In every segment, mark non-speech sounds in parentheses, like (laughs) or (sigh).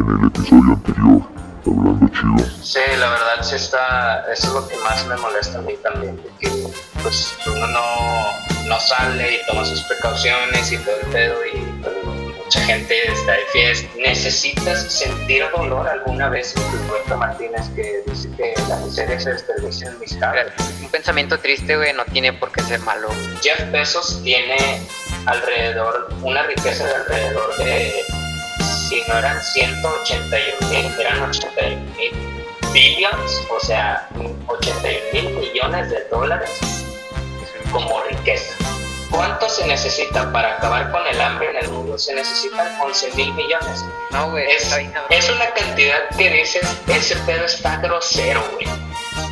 en el episodio anterior, hablando chido. Sí, la verdad sí está, eso es lo que más me molesta a mí también, que pues uno no, no sale y toma sus precauciones y todo el pedo y pues, mucha gente está de fiesta. ¿Necesitas sentir dolor alguna vez? Martínez que dice que la miseria se desperdicia en mis caras. Un pensamiento triste, güey, no tiene por qué ser malo. Jeff Bezos tiene alrededor, una riqueza de alrededor de, si no eran 181 mil, eran 81 mil billions, o sea, 81 mil millones de dólares como riqueza. ¿Cuánto se necesita para acabar con el hambre en el mundo? Se necesitan 11 mil millones. No, güey, Es, es una cantidad que dices, ese pedo está grosero, güey.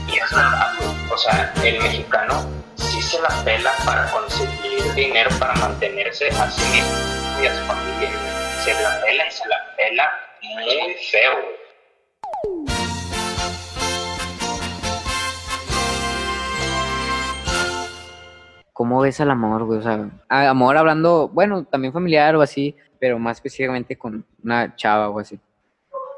Y es verdad, güey. O sea, el mexicano sí se la pela para conseguir dinero para mantenerse a sí mismo y a su familia. Se la pela y se la pela muy feo. ¿Cómo ves al amor, güey? O sea, a- amor hablando, bueno, también familiar o así, pero más específicamente con una chava o así.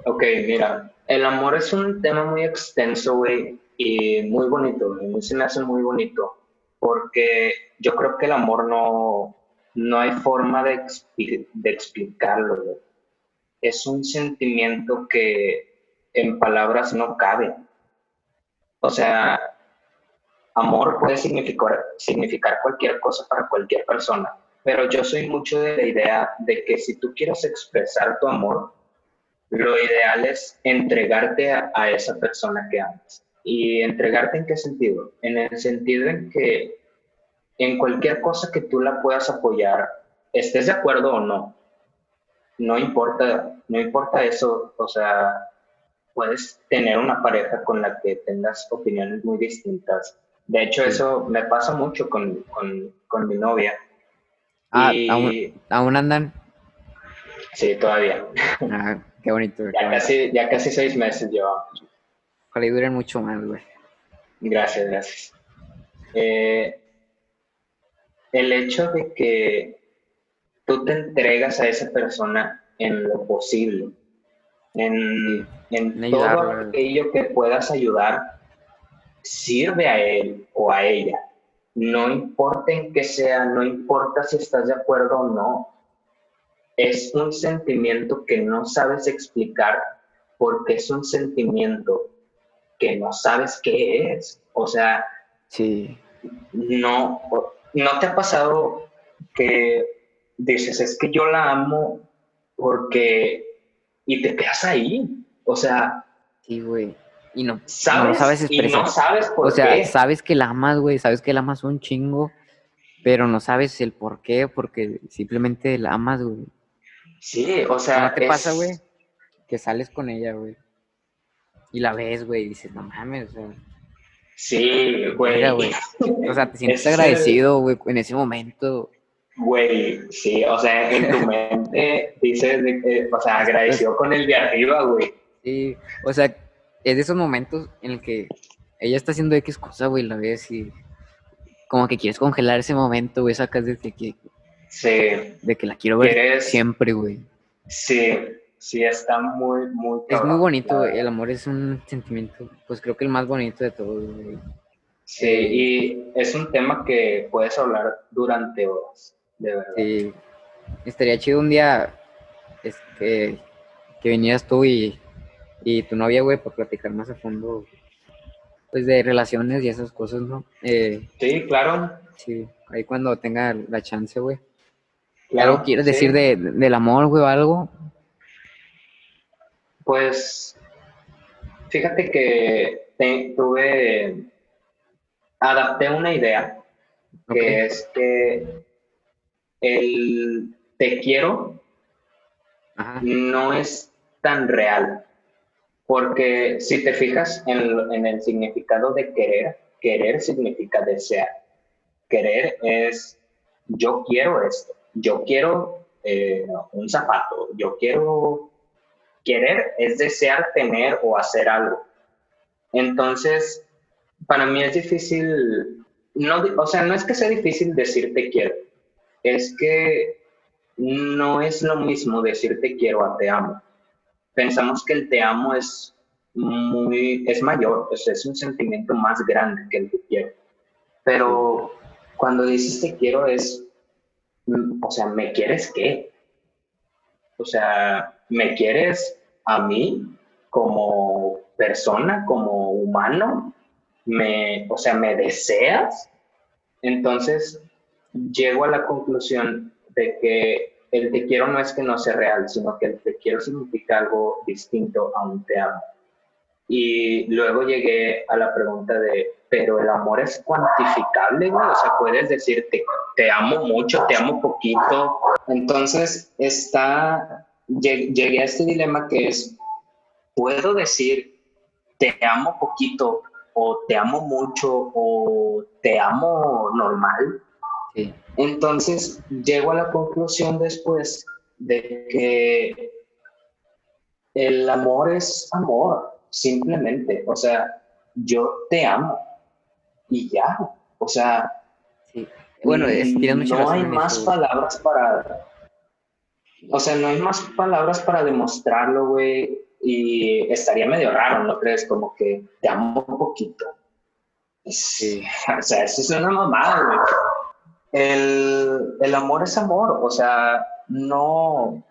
Ok, mira, el amor es un tema muy extenso, güey, y muy bonito, güey. A mí se me hace muy bonito, porque yo creo que el amor no, no hay forma de, de explicarlo. Es un sentimiento que en palabras no cabe. O sea, amor puede significar, significar cualquier cosa para cualquier persona, pero yo soy mucho de la idea de que si tú quieres expresar tu amor, lo ideal es entregarte a, a esa persona que amas. ¿Y entregarte en qué sentido? En el sentido en que en cualquier cosa que tú la puedas apoyar, estés de acuerdo o no, no importa, no importa eso, o sea, puedes tener una pareja con la que tengas opiniones muy distintas. De hecho, eso me pasa mucho con, con, con mi novia. Ah, Y- aún, aún andan. Sí, todavía. Ah, qué bonito. qué Ya bonito. casi, ya casi seis meses llevamos. Ojalá y duren mucho más, güey. Gracias, gracias. Eh, el hecho de que tú te entregas a esa persona en lo posible, en, en todo aquello que puedas ayudar, sirve a él o a ella. No importa en qué sea, no importa si estás de acuerdo o no. Es un sentimiento que no sabes explicar porque es un sentimiento que no sabes qué es. O sea, Sí. no, no te ha pasado que dices, es que yo la amo porque... y te quedas ahí. O sea, Sí, güey. Y no, sabes, no sabes y expresar. no sabes por o sea, qué. sabes que la amas, güey, sabes que la amas un chingo, pero no sabes el por qué, porque simplemente la amas, güey. Sí, o sea, ¿No te es- pasa, güey? Que sales con ella, güey. Y la ves, güey, y dices, no mames, o sea, Sí, güey. güey. O sea, te sientes es agradecido, güey, en ese momento. Güey, sí, o sea, en tu mente dices, de que, o sea, agradecido con el de arriba, güey. Sí, o sea, es de esos momentos en el que ella está haciendo X cosa, güey, la ves y como que quieres congelar ese momento, güey, sacas de que, Sí, de que la quiero ver Quieres- siempre, güey. sí, sí, está muy, muy Es muy cabrón, bonito. El amor es un sentimiento, pues creo que el más bonito de todos, güey. Sí, y es un tema que puedes hablar durante horas, de verdad. Sí. Estaría chido un día es que, que vinieras tú y, y tu novia, güey, para platicar más a fondo, pues de relaciones y esas cosas, ¿no? Eh, Sí, claro. sí, ahí cuando tenga la chance, güey. claro, ¿Algo quieres sí. decir de, del amor, güey, o algo? Pues, fíjate que te- tuve, adapté una idea, que es que el te quiero Ajá. no es tan real, porque si te fijas en, en el significado de querer, querer significa desear. Querer es yo quiero esto, yo quiero eh, un zapato, yo quiero... Querer es desear tener o hacer algo. Entonces, para mí es difícil, no, o sea, no es que sea difícil decir te quiero, es que no es lo mismo decir te quiero a te amo. pensamos que el te amo es muy, es mayor, es un sentimiento más grande que el te quiero. Pero cuando dices te quiero es, mm, o sea, ¿me quieres qué? O sea, ¿me quieres a mí como persona, como humano? ¿Me, o sea, ¿me deseas? Entonces, llego a la conclusión de que el te quiero no es que no sea real, sino que el te quiero significa algo distinto a un te amo. Y luego llegué a la pregunta de, pero el amor es cuantificable, güey. O sea, puedes decir, te, te amo mucho, te amo poquito. Entonces, está, llegué a este dilema que es, puedo decir, te amo poquito, o te amo mucho, o te amo normal. Sí. Entonces, llego a la conclusión después de que el amor es amor simplemente, o sea, yo te amo y ya, o sea, sí. Bueno, es, no hay más palabras para, o sea, no hay más palabras para demostrarlo, güey, y estaría medio raro, ¿no crees? Como que te amo un poquito. Sí. (laughs) O sea, eso es una mamada, güey. El, el amor es amor, o sea, no,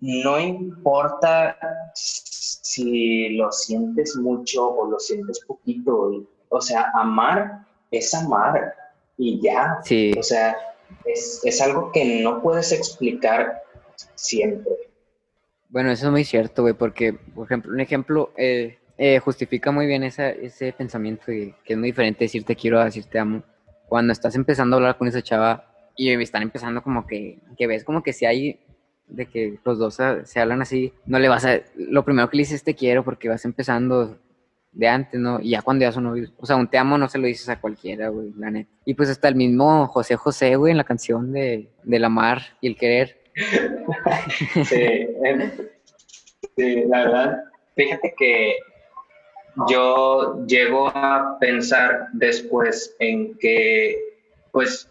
no importa si lo sientes mucho o lo sientes poquito. O sea, amar es amar y ya. Sí. O sea, es, es algo que no puedes explicar siempre. Bueno, eso es muy cierto, güey, porque, por ejemplo, un ejemplo eh, eh, justifica muy bien esa, ese pensamiento de que es muy diferente decir te quiero a decir te amo. Cuando estás empezando a hablar con esa chava y están empezando como que, que ves como que si hay de que los dos se, hablan así, no le vas a, lo primero que le dices te quiero porque vas empezando de antes, ¿no? Y ya cuando ya son novios, o sea, un te amo no se lo dices a cualquiera, güey, la neta. Y pues hasta el mismo José José, güey, en la canción de, del amar y el querer. (laughs) sí, sí, la verdad, fíjate que yo llego a pensar después en que, pues,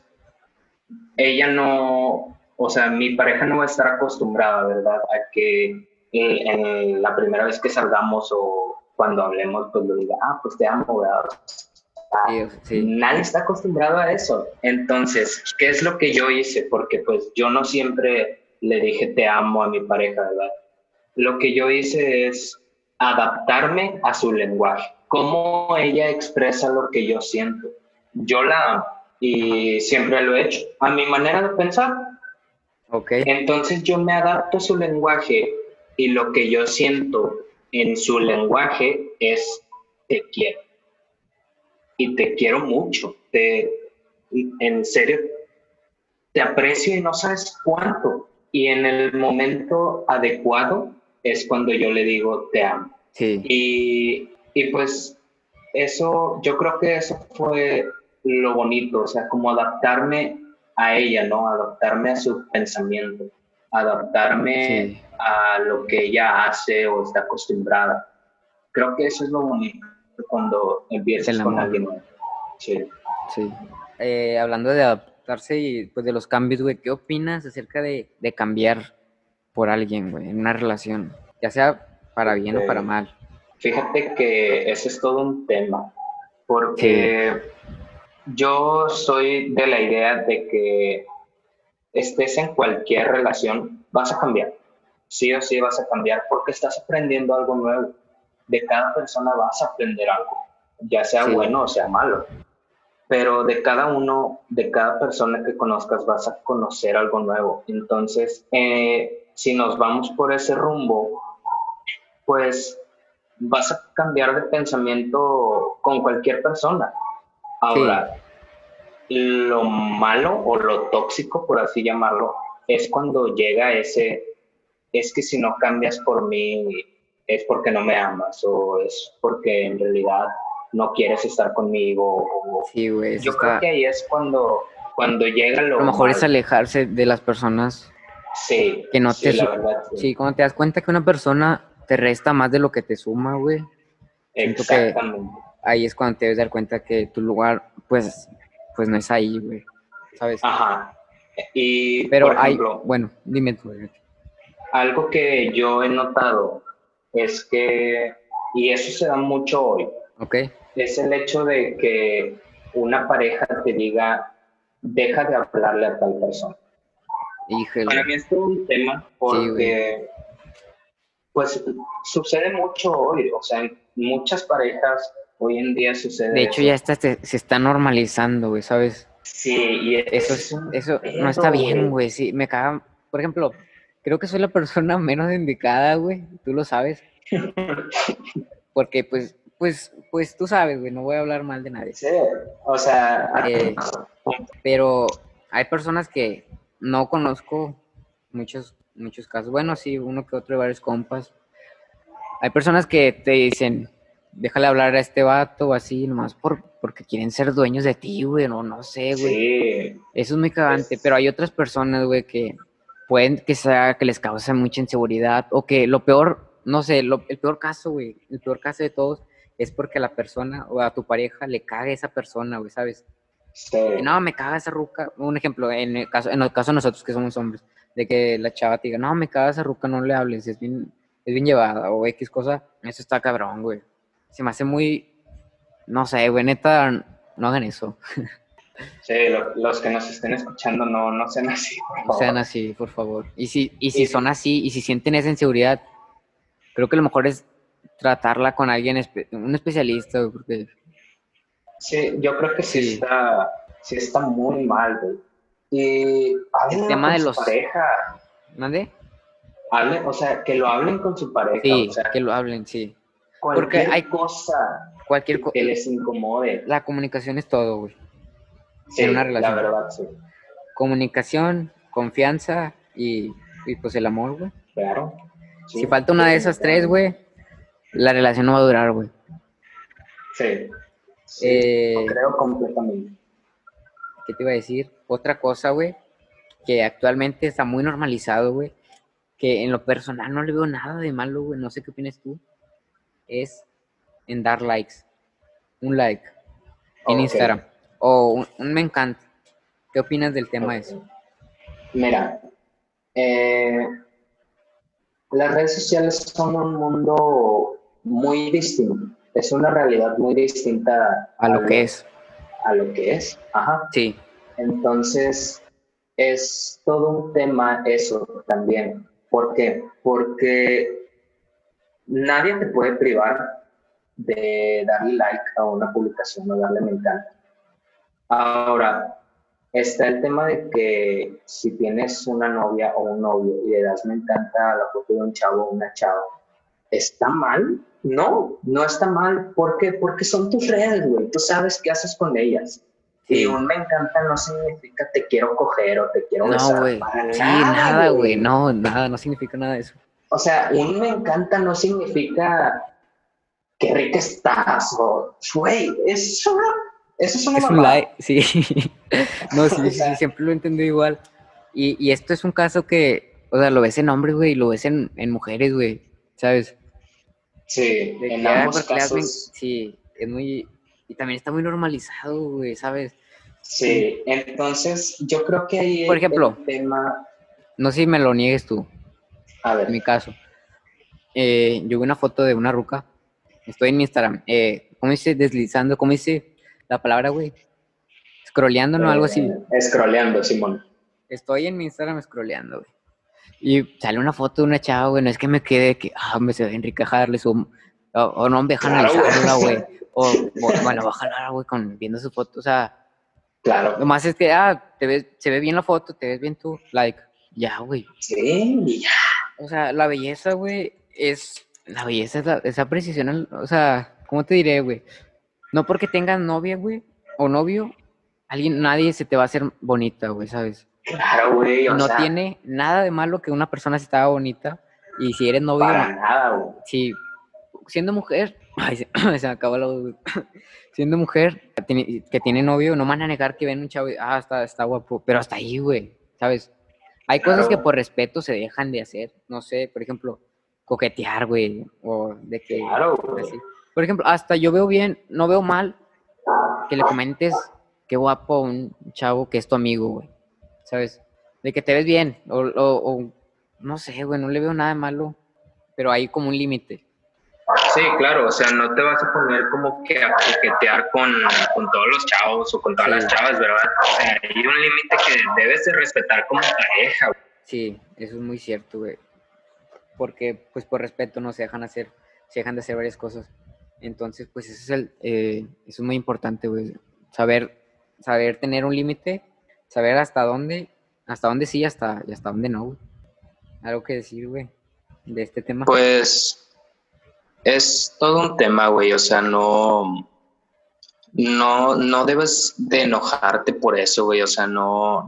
ella no, o sea, mi pareja no va a estar acostumbrada, ¿verdad? A que eh, en la primera vez que salgamos o cuando hablemos, pues le diga, ah, pues te amo, ¿verdad? Nadie está acostumbrado a eso. Entonces, ¿qué es lo que yo hice? Porque pues yo no siempre le dije te amo a mi pareja, ¿verdad? Lo que yo hice es adaptarme a su lenguaje, cómo ella expresa lo que yo siento. Yo la amo y siempre lo he hecho. A mi manera de pensar, entonces yo me adapto a su lenguaje y lo que yo siento en su lenguaje es te quiero. Y te quiero mucho. Te, en serio, te aprecio y no sabes cuánto. Y en el momento adecuado es cuando yo le digo te amo. Y, y pues eso, yo creo que eso fue lo bonito, o sea, como adaptarme a ella, ¿no? Adaptarme a su pensamiento, adaptarme a lo que ella hace o está acostumbrada. Creo que eso es lo bonito cuando empiezas con alguien Sí. Sí. Eh, hablando de adaptarse y pues de los cambios, güey, ¿qué opinas acerca de, de cambiar por alguien, güey, en una relación? Ya sea para bien o para mal. Fíjate que ese es todo un tema, porque yo soy de la idea de que estés en cualquier relación, vas a cambiar. Sí o sí vas a cambiar porque estás aprendiendo algo nuevo. De cada persona vas a aprender algo, ya sea bueno o sea malo. Pero de cada uno, de cada persona que conozcas, vas a conocer algo nuevo. Entonces, eh, si nos vamos por ese rumbo, pues vas a cambiar de pensamiento con cualquier persona. Ahora, lo malo o lo tóxico, por así llamarlo, es cuando llega ese, es que si no cambias por mí, es porque no me amas o es porque en realidad no quieres estar conmigo. sí, güey. Yo creo que ahí es cuando, cuando llega lo... A lo mejor es alejarse de las personas. Sí. Que no te... sí, cuando te das cuenta que una persona te resta más de lo que te suma, güey. Exactamente. ahí es cuando te debes dar cuenta que tu lugar, pues, pues no es ahí, güey. ¿Sabes? Ajá. Y, Pero hay, bueno, dime tú. algo que yo he notado es que, y eso se da mucho hoy, Ok. es el hecho de que una pareja te diga, deja de hablarle a tal persona. Híjole. Para mí es todo un tema porque, pues, sucede mucho hoy, o sea, en muchas parejas hoy en día sucede De hecho, eso. ya está, se, se está normalizando, güey, ¿sabes? Sí, y Eso, es, eso pedo, no está bien, güey. Sí, me caga. Por ejemplo, creo que soy la persona (laughs) menos indicada, güey. Tú lo sabes. (laughs) Porque, pues, pues, pues tú sabes, güey. No voy a hablar mal de nadie. Sí, o sea, Eh, pero hay personas que no conozco muchos, muchos casos. Bueno, sí, uno que otro varios compas. Hay personas que te dicen, déjale hablar a este vato o así, nomás por, porque quieren ser dueños de ti, güey. No, no sé, güey. sí, Eso es muy cagante, pero hay otras personas, güey, que pueden que sea que les cause mucha inseguridad o que lo peor, no sé, lo- el peor caso, güey, el peor caso de todos es porque a la persona o a tu pareja le caga esa persona, güey, ¿sabes? sí. No, me caga esa ruca. Un ejemplo, en el caso, en el caso de nosotros que somos hombres, de que la chava te diga, no, me caga esa ruca, no le hables, es bien, es bien llevada o X cosa, eso está cabrón, güey. Se me hace muy, no sé, güey, neta, no hagan eso. (laughs) Sí, lo- los que nos estén escuchando no, no sean así. por No favor. sean así, por favor. Y si, y si Sí. son así, y si sienten esa inseguridad, creo que lo mejor es tratarla con alguien, un especialista, güey, porque Sí, yo creo que sí, Sí. está, sí está muy mal, güey. Y hablen tema con de los- pareja, ¿mande? hablen, o sea, que lo hablen con su pareja, Sí, o sea, que lo hablen, sí. Cualquier hay- cosa Cualquier cosa. que les incomode. La comunicación es todo, güey. Sí, una relación. la verdad, sí. Comunicación, confianza y, y pues el amor, güey. Claro. Sí, Si falta una de esas tres, güey, la relación no va a durar, güey. Sí. sí, Eh, lo creo completamente. ¿Qué te iba a decir? Otra cosa, güey, que actualmente está muy normalizado, güey, que en lo personal no le veo nada de malo, güey, no sé qué opinas tú, es en dar likes. Un like en. Instagram. O un, un me encanta. ¿Qué opinas del tema ese? Mira, eh, las redes sociales son un mundo muy distinto. Es una realidad muy distinta A lo que es. A lo que es. Ajá. Sí, Entonces, es todo un tema eso también. ¿Por qué? Porque nadie te puede privar de darle like a una publicación o darle me encanta. Ahora, está el tema de que si tienes una novia o un novio y le das me encanta a la foto de un chavo o una chava, ¿está mal? No, no está mal. ¿Por qué? Porque son tus redes, güey. Tú sabes qué haces con ellas. Y un me encanta no significa te quiero coger o te quiero no, besar. güey. Para Sí, nada, güey. güey. No, nada, no significa nada de eso. O sea, un me encanta no significa qué rica estás o, güey, es una, eso es una Es un like, sí. (laughs) no, sí, sí, siempre lo he entendido igual. Y, y esto es un caso que, o sea, lo ves en hombres, güey, y lo ves en, en mujeres, güey, ¿sabes? Sí, De en ah, ambos casos, Sí, es muy... Y también está muy normalizado, güey, ¿sabes? sí. Entonces, yo creo que ahí Por ejemplo. el tema, No sé si me lo niegues tú, a ver, en mi caso. Eh, yo vi una foto de una ruca. Estoy en mi Instagram. Eh, ¿Cómo dice? Deslizando. ¿Cómo dice la palabra, güey? Scrolleando, ¿no? Algo así. eh, scrolleando, Simón. Estoy en mi Instagram scrolleando, güey. Y sale una foto de una chava, güey. No es que me quede que, ah, me se ve Enrique Jarle su. O, o no, deja Claro, güey. analizarla, güey. (laughs) O, bueno, va a jalar, güey, con viendo su foto. O sea, Claro. nomás es que, ah, te ves, se ve bien la foto, te ves bien tú. Like, ya, güey. Sí, ya. O sea, la belleza, güey, es. La belleza es la, esa precisión. O sea, ¿cómo te diré, güey? No porque tengas novia, güey, o novio, alguien, nadie se te va a hacer bonita, güey, ¿sabes? Claro, güey. O no sea, tiene nada de malo que una persona se estaba bonita. Y si eres novio, para nada, güey. si siendo mujer, (clears throat) ay, se, (clears throat) se me acabó la voz, güey. (clears throat) siendo mujer que tiene, que tiene novio, no van a negar que ven un chavo y, ah, está, está guapo, pero hasta ahí, güey, ¿sabes? Hay cosas que por respeto se dejan de hacer, no sé, por ejemplo, coquetear, güey, o de que, Claro, güey. así. Por ejemplo, hasta yo veo bien, no veo mal que le comentes qué guapo a un chavo que es tu amigo, güey, ¿sabes? De que te ves bien, o, o- o no sé, güey, no le veo nada de malo, pero hay como un límite. Sí, claro, o sea, no te vas a poner como que a coquetear con, con todos los chavos o con todas las chavas, ¿verdad? O sea, hay un límite que debes de respetar como pareja. güey. Sí, eso es muy cierto, güey. Porque, pues, por respeto no se dejan hacer, se dejan de hacer varias cosas. Entonces, pues, eso es el, eh, eso es muy importante, güey. Saber, saber tener un límite, saber hasta dónde, hasta dónde sí y hasta, y hasta dónde no, güey. Algo que decir, güey, de este tema. Pues es todo un tema, güey, o sea, no, no, no debes de enojarte por eso, güey, o sea, no,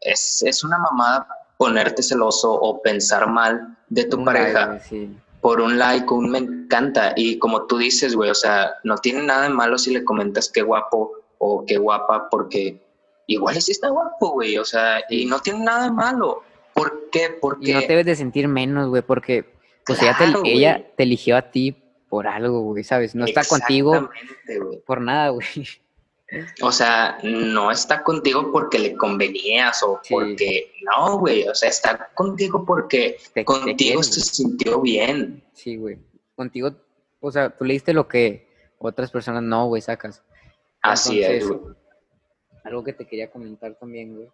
es, es una mamada ponerte celoso o pensar mal de tu Un pareja. like, güey, sí. por un like, un me encanta. Y como tú dices, güey, o sea, no tiene nada de malo si le comentas qué guapo o qué guapa, porque igual sí está guapo, güey, o sea, y no tiene nada de malo. ¿Por qué? Porque Y no te debes de sentir menos, güey, porque pues ella, te, Claro, ella te eligió a ti por algo, güey, ¿sabes? No está contigo por nada, güey. (laughs) O sea, no está contigo porque le convenías o Sí. porque no, güey, o sea, está contigo porque Te- contigo se sintió bien. Sí, güey. Contigo, o sea, tú leíste lo que otras personas no, güey, sacas. Así es, güey. Algo que te quería comentar también, güey,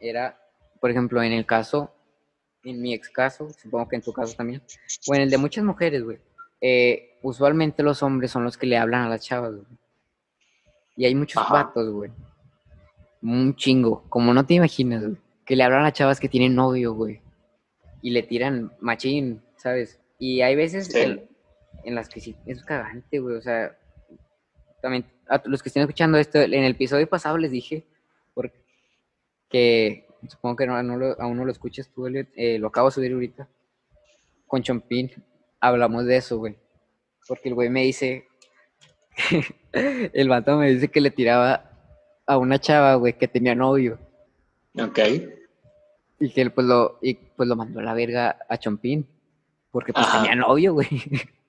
era, por ejemplo, en el caso, en mi ex caso, supongo que en tu caso también, o en el de muchas mujeres, güey, eh, usualmente los hombres son los que le hablan a las chavas, güey. Y hay muchos Ajá. vatos, güey. Un chingo, como no te imaginas, güey. Que le hablan a chavas que tienen novio, güey. Y le tiran machín, ¿sabes? Y hay veces Sí. en, en las que sí es cagante, güey. O sea, también a los que estén escuchando esto, en el episodio pasado les dije, porque supongo que no, no lo- aún no lo escuchas tú, Elliot, eh, lo acabo de subir ahorita. Con Chompín hablamos de eso, güey. Porque el güey me dice, (laughs) el vato me dice que le tiraba a una chava, güey, que tenía novio. Ok. Y que él pues lo, y, pues lo mandó a la verga a Chompín. Porque pues Ajá. tenía novio, güey.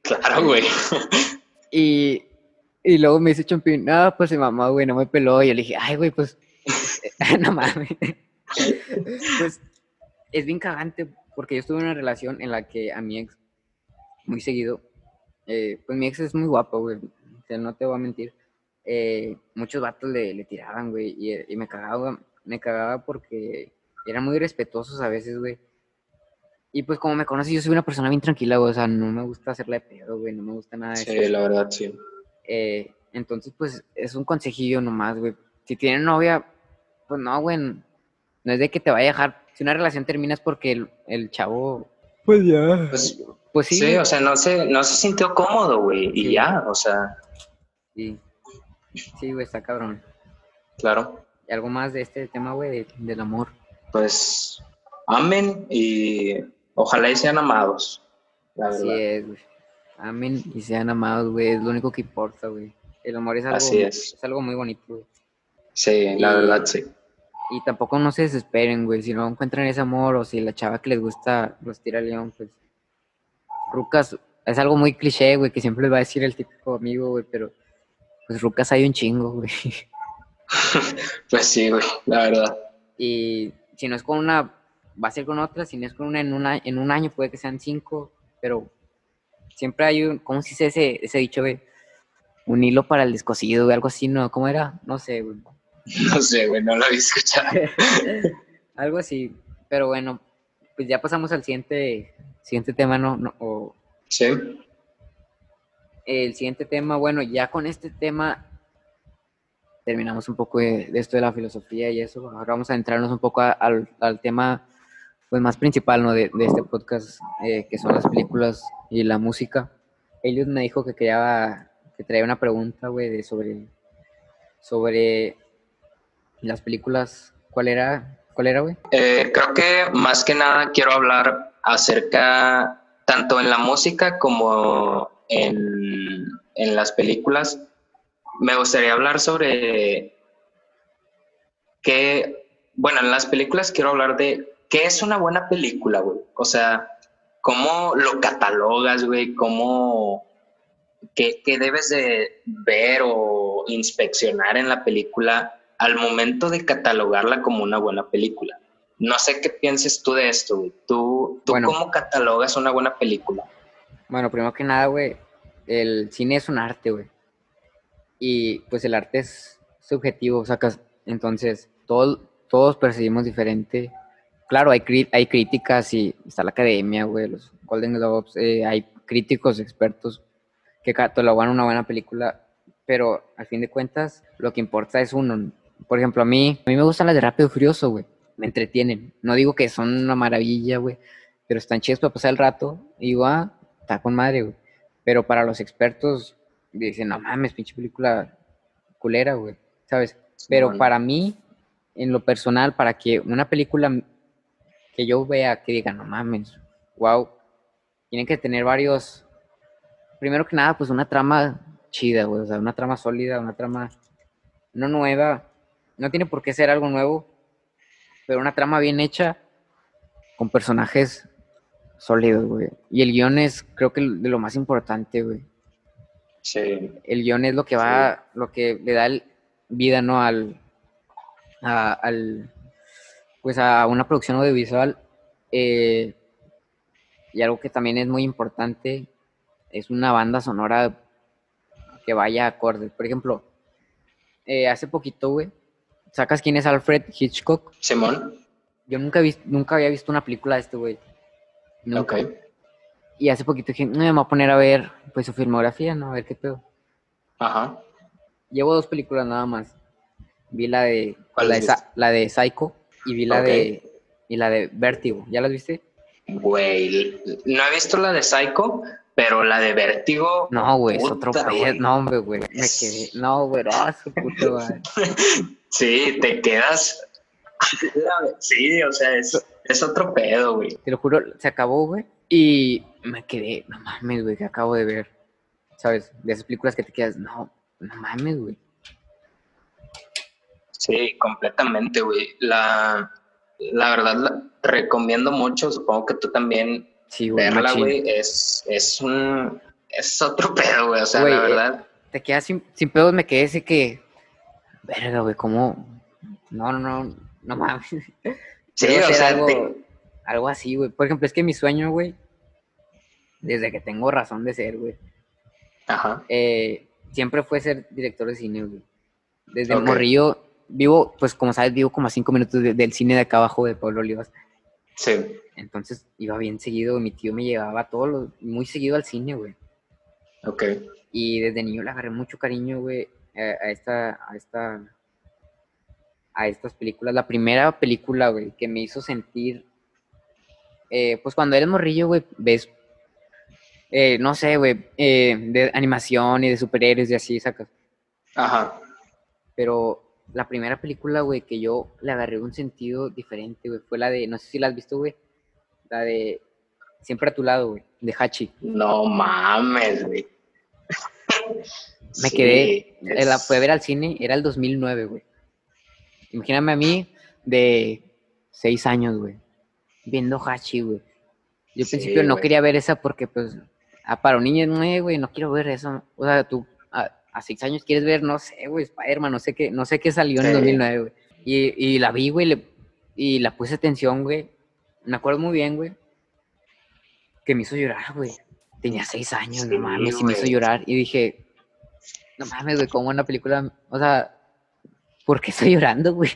Claro, güey. (laughs) Y, y luego me dice Chompín, ah, pues mi mamá, güey, no me peló. Y yo le dije, ay, güey, pues, (laughs) no mames. (laughs) pues es bien cagante porque yo estuve en una relación en la que a mi ex, muy seguido, eh, pues mi ex es muy guapo, güey, o sea, no te voy a mentir. eh, muchos vatos le, le tiraban, güey, y, y me cagaba, me cagaba porque eran muy respetuosos a veces, güey. Y pues como me conoces, yo soy una persona bien tranquila, güey, o sea, no me gusta hacerla de pedo, güey, no me gusta nada de eso. Sí, la verdad, sí. Eh, entonces, pues, es un consejillo nomás, güey. Si tienen novia, pues no, güey. No es de que te vaya a dejar. Si una relación termina es porque el, el chavo. Pues ya. Pues, Pues sí. sí, o sea, no se, no se sintió cómodo, güey. Y Sí. ya, o sea, Sí, Sí, güey, está cabrón. claro. ¿Y algo más de este tema, güey, de- del amor? Pues, amen y ojalá y sean amados. La Así verdad. es, güey. Amén y sean amados, güey. Es lo único que importa, güey. El amor es algo, Así es. algo muy bonito, güey. Sí, la Y- verdad, sí. Y tampoco no se desesperen, güey. Si no encuentran ese amor o si la chava que les gusta los tira león, pues. Rucas, es algo muy cliché, güey, que siempre les va a decir el típico amigo, güey, pero. Pues Rucas hay un chingo, güey. (laughs) Pues sí, güey, la verdad. Y si no es con una, va a ser con otra. Si no es con una en, una, en un año, puede que sean cinco, pero siempre hay un. ¿Cómo se dice ese, ese dicho, güey? Un hilo para el descosido, güey, algo así, ¿no? ¿Cómo era? No sé, güey. (laughs) No sé, güey, no lo había escuchado. (laughs) Algo así, pero bueno, pues ya pasamos al siguiente, siguiente tema, ¿no? no o Sí, el siguiente tema, bueno, ya con este tema terminamos un poco de, de esto de la filosofía y eso. Ahora vamos a entrarnos un poco a- al, al tema pues más principal, ¿no? De, de este podcast, eh, que son las películas y la música. Elliot me dijo que quería, que traía una pregunta, güey, de sobre, sobre las películas. ¿Cuál era? ¿Cuál era, güey? Eh, creo que más que nada quiero hablar acerca, tanto en la música como en, en las películas. Me gustaría hablar sobre qué, bueno, en las películas quiero hablar de qué es una buena película, güey. O sea, cómo lo catalogas, güey, cómo, qué, qué debes de ver o inspeccionar en la película al momento de catalogarla como una buena película. No sé qué pienses tú de esto, güey. ¿Tú ¿Tú, Bueno. cómo catalogas una buena película? Bueno, primero que nada, güey, el cine es un arte, güey. Y pues el arte es subjetivo, sacas. Entonces, todos, todos percibimos diferente. Claro, hay, hay críticas y está la academia, güey, los Golden Globes, eh, hay críticos expertos que catalogan una buena película, pero al fin de cuentas, lo que importa es uno. Por ejemplo, a mí, a mí me gustan las de Rápido y Furioso, güey. Me entretienen. No digo que son una maravilla, güey, pero están chidas para pasar el rato. Y digo, ah, está con madre, güey. Pero para los expertos, dicen, no mames, pinche película culera, güey, ¿sabes? Pero para mí, en lo personal, para que una película que yo vea que diga, no mames, wow, tiene que tener varios, primero que nada, pues una trama chida, güey, o sea, una trama sólida, una trama no nueva, no tiene por qué ser algo nuevo, pero una trama bien hecha, con personajes sólidos, güey. Y el guion es, creo que, de lo más importante, güey. Sí, El guion es lo que va, lo que le da el- vida, ¿no? Al, a, al, pues a una producción audiovisual. eh, y algo que también es muy importante es una banda sonora que vaya acorde. Por ejemplo, eh, hace poquito, güey, ¿sacas quién es Alfred Hitchcock? Simón. Yo nunca, vis- nunca había visto una película de este, güey. Nunca. Ok. Y hace poquito dije, no, me voy a poner a ver pues su filmografía, ¿no? A ver qué pedo. Ajá. Llevo dos películas nada más. Vi la de ¿Cuáles la de, la de Psycho y vi la de y la de Vértigo. ¿Ya las viste? Güey, no he visto la de Psycho, pero la de Vértigo. No, güey, es otro pedo. güey. No, hombre, güey. Me quedé. No, güey, no, su puta madre. (laughs) Sí, te quedas. Sí, o sea, es, es otro pedo, güey. Te lo juro, se acabó, güey. Y me quedé, no mames, güey, que acabo de ver. ¿Sabes? De esas películas que te quedas, no, no mames, güey. Sí, completamente, güey. La, la verdad, la recomiendo mucho. Supongo que tú también Sí, güey. verla, güey. Es, es un. Es otro pedo, güey. O sea, Güey, la eh, verdad. Te quedas sin, sin pedos, me quedé ese que. Verga, güey, ¿cómo? No, no, no, no mames. (laughs) Sí, o sea, algo, te- algo así, güey. Por ejemplo, es que mi sueño, güey, desde que tengo razón de ser, güey, Ajá. eh, siempre fue ser director de cine, güey. Desde Ok. morrillo, vivo, pues como sabes, vivo como a cinco minutos de- del cine de acá abajo de Pablo Olivas. Sí. Entonces iba bien seguido, mi tío me llevaba todos los, muy seguido al cine, güey. Ok. Y desde niño le agarré mucho cariño, güey, a, a esta, a esta, a estas películas. La primera película, güey, que me hizo sentir, eh, pues cuando eres morrillo, güey, ves, eh, no sé, güey, eh, de animación y de superhéroes y así, sacas. Ajá. Pero la primera película, güey, que yo le agarré un sentido diferente, güey, fue la de, no sé si la has visto, güey, la de Siempre a tu lado, güey, de Hachi. No mames, güey. Me Sí, quedé, eh, la fue a ver al cine, era el 2009, güey. Imagíname a mí de seis años, güey, viendo Hachi, güey. Yo al Sí, principio no güey. quería ver esa porque, pues, ah, para un niño, no, eh, güey, no quiero ver eso. O sea, tú a, a seis años quieres ver, no sé, güey, Spider-Man, no sé qué, no sé qué salió en el Sí. 2009, güey. Y, y la vi, güey, le- y la puse atención, güey. Me acuerdo muy bien, güey, que me hizo llorar, güey. Tenía seis años, Sí, no mames, y me hizo llorar. Y dije, no mames, güey, como una película, o sea, ¿por qué estoy llorando, güey?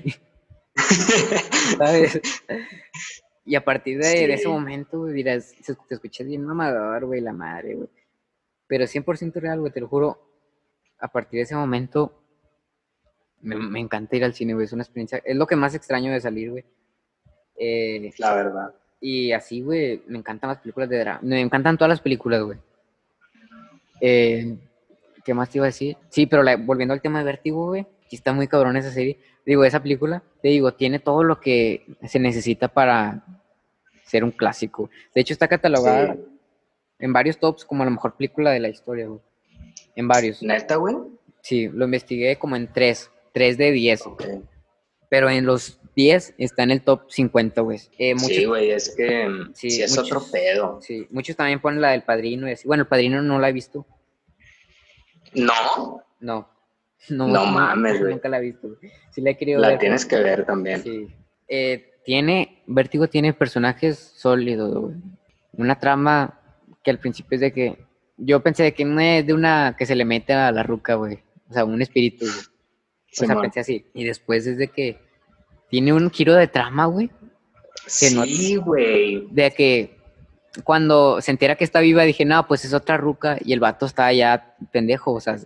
(laughs) ¿Sabes? Y a partir de, de ese Sí. momento, güey, dirás, te escuchas bien mamador, güey, la madre, güey. Pero 100% real, güey, te lo juro. A partir de ese momento, me, me encanta ir al cine, güey. Es una experiencia, es lo que más extraño de salir, güey. Eh, La verdad. y así, güey, me encantan las películas de drama. Me encantan todas las películas, güey. Eh, ¿Qué más te iba a decir? Sí, pero la- volviendo al tema de Vértigo, güey, sí está muy cabrón esa serie. Digo, esa película, te digo, tiene todo lo que se necesita para ser un clásico. De hecho, está catalogada Sí. en varios tops como la mejor película de la historia, güey. En varios. ¿Neta, güey? Sí, lo investigué como en tres, tres de diez. Pero en los 10 está en el top 50, güey. Eh, Sí, güey, es que Sí, es muchos- otro pedo. Sí, muchos también ponen la del padrino y así. Bueno, el padrino no la he visto. No, (laughs) No. No, No mames, güey. Nunca la he visto. Sí la he querido la ver. tienes que ver también. Sí. Eh, tiene, Vértigo tiene personajes sólidos, güey. Una trama que al principio es de que, yo pensé que no es de una que se le mete a la ruca, güey. O sea, un espíritu, güey. O sea, pensé así. Y después es de que tiene un giro de trama, güey. que Sí, güey. De que cuando se entera que está viva, dije, no, pues es otra ruca. Y el vato está ya pendejo, o sea.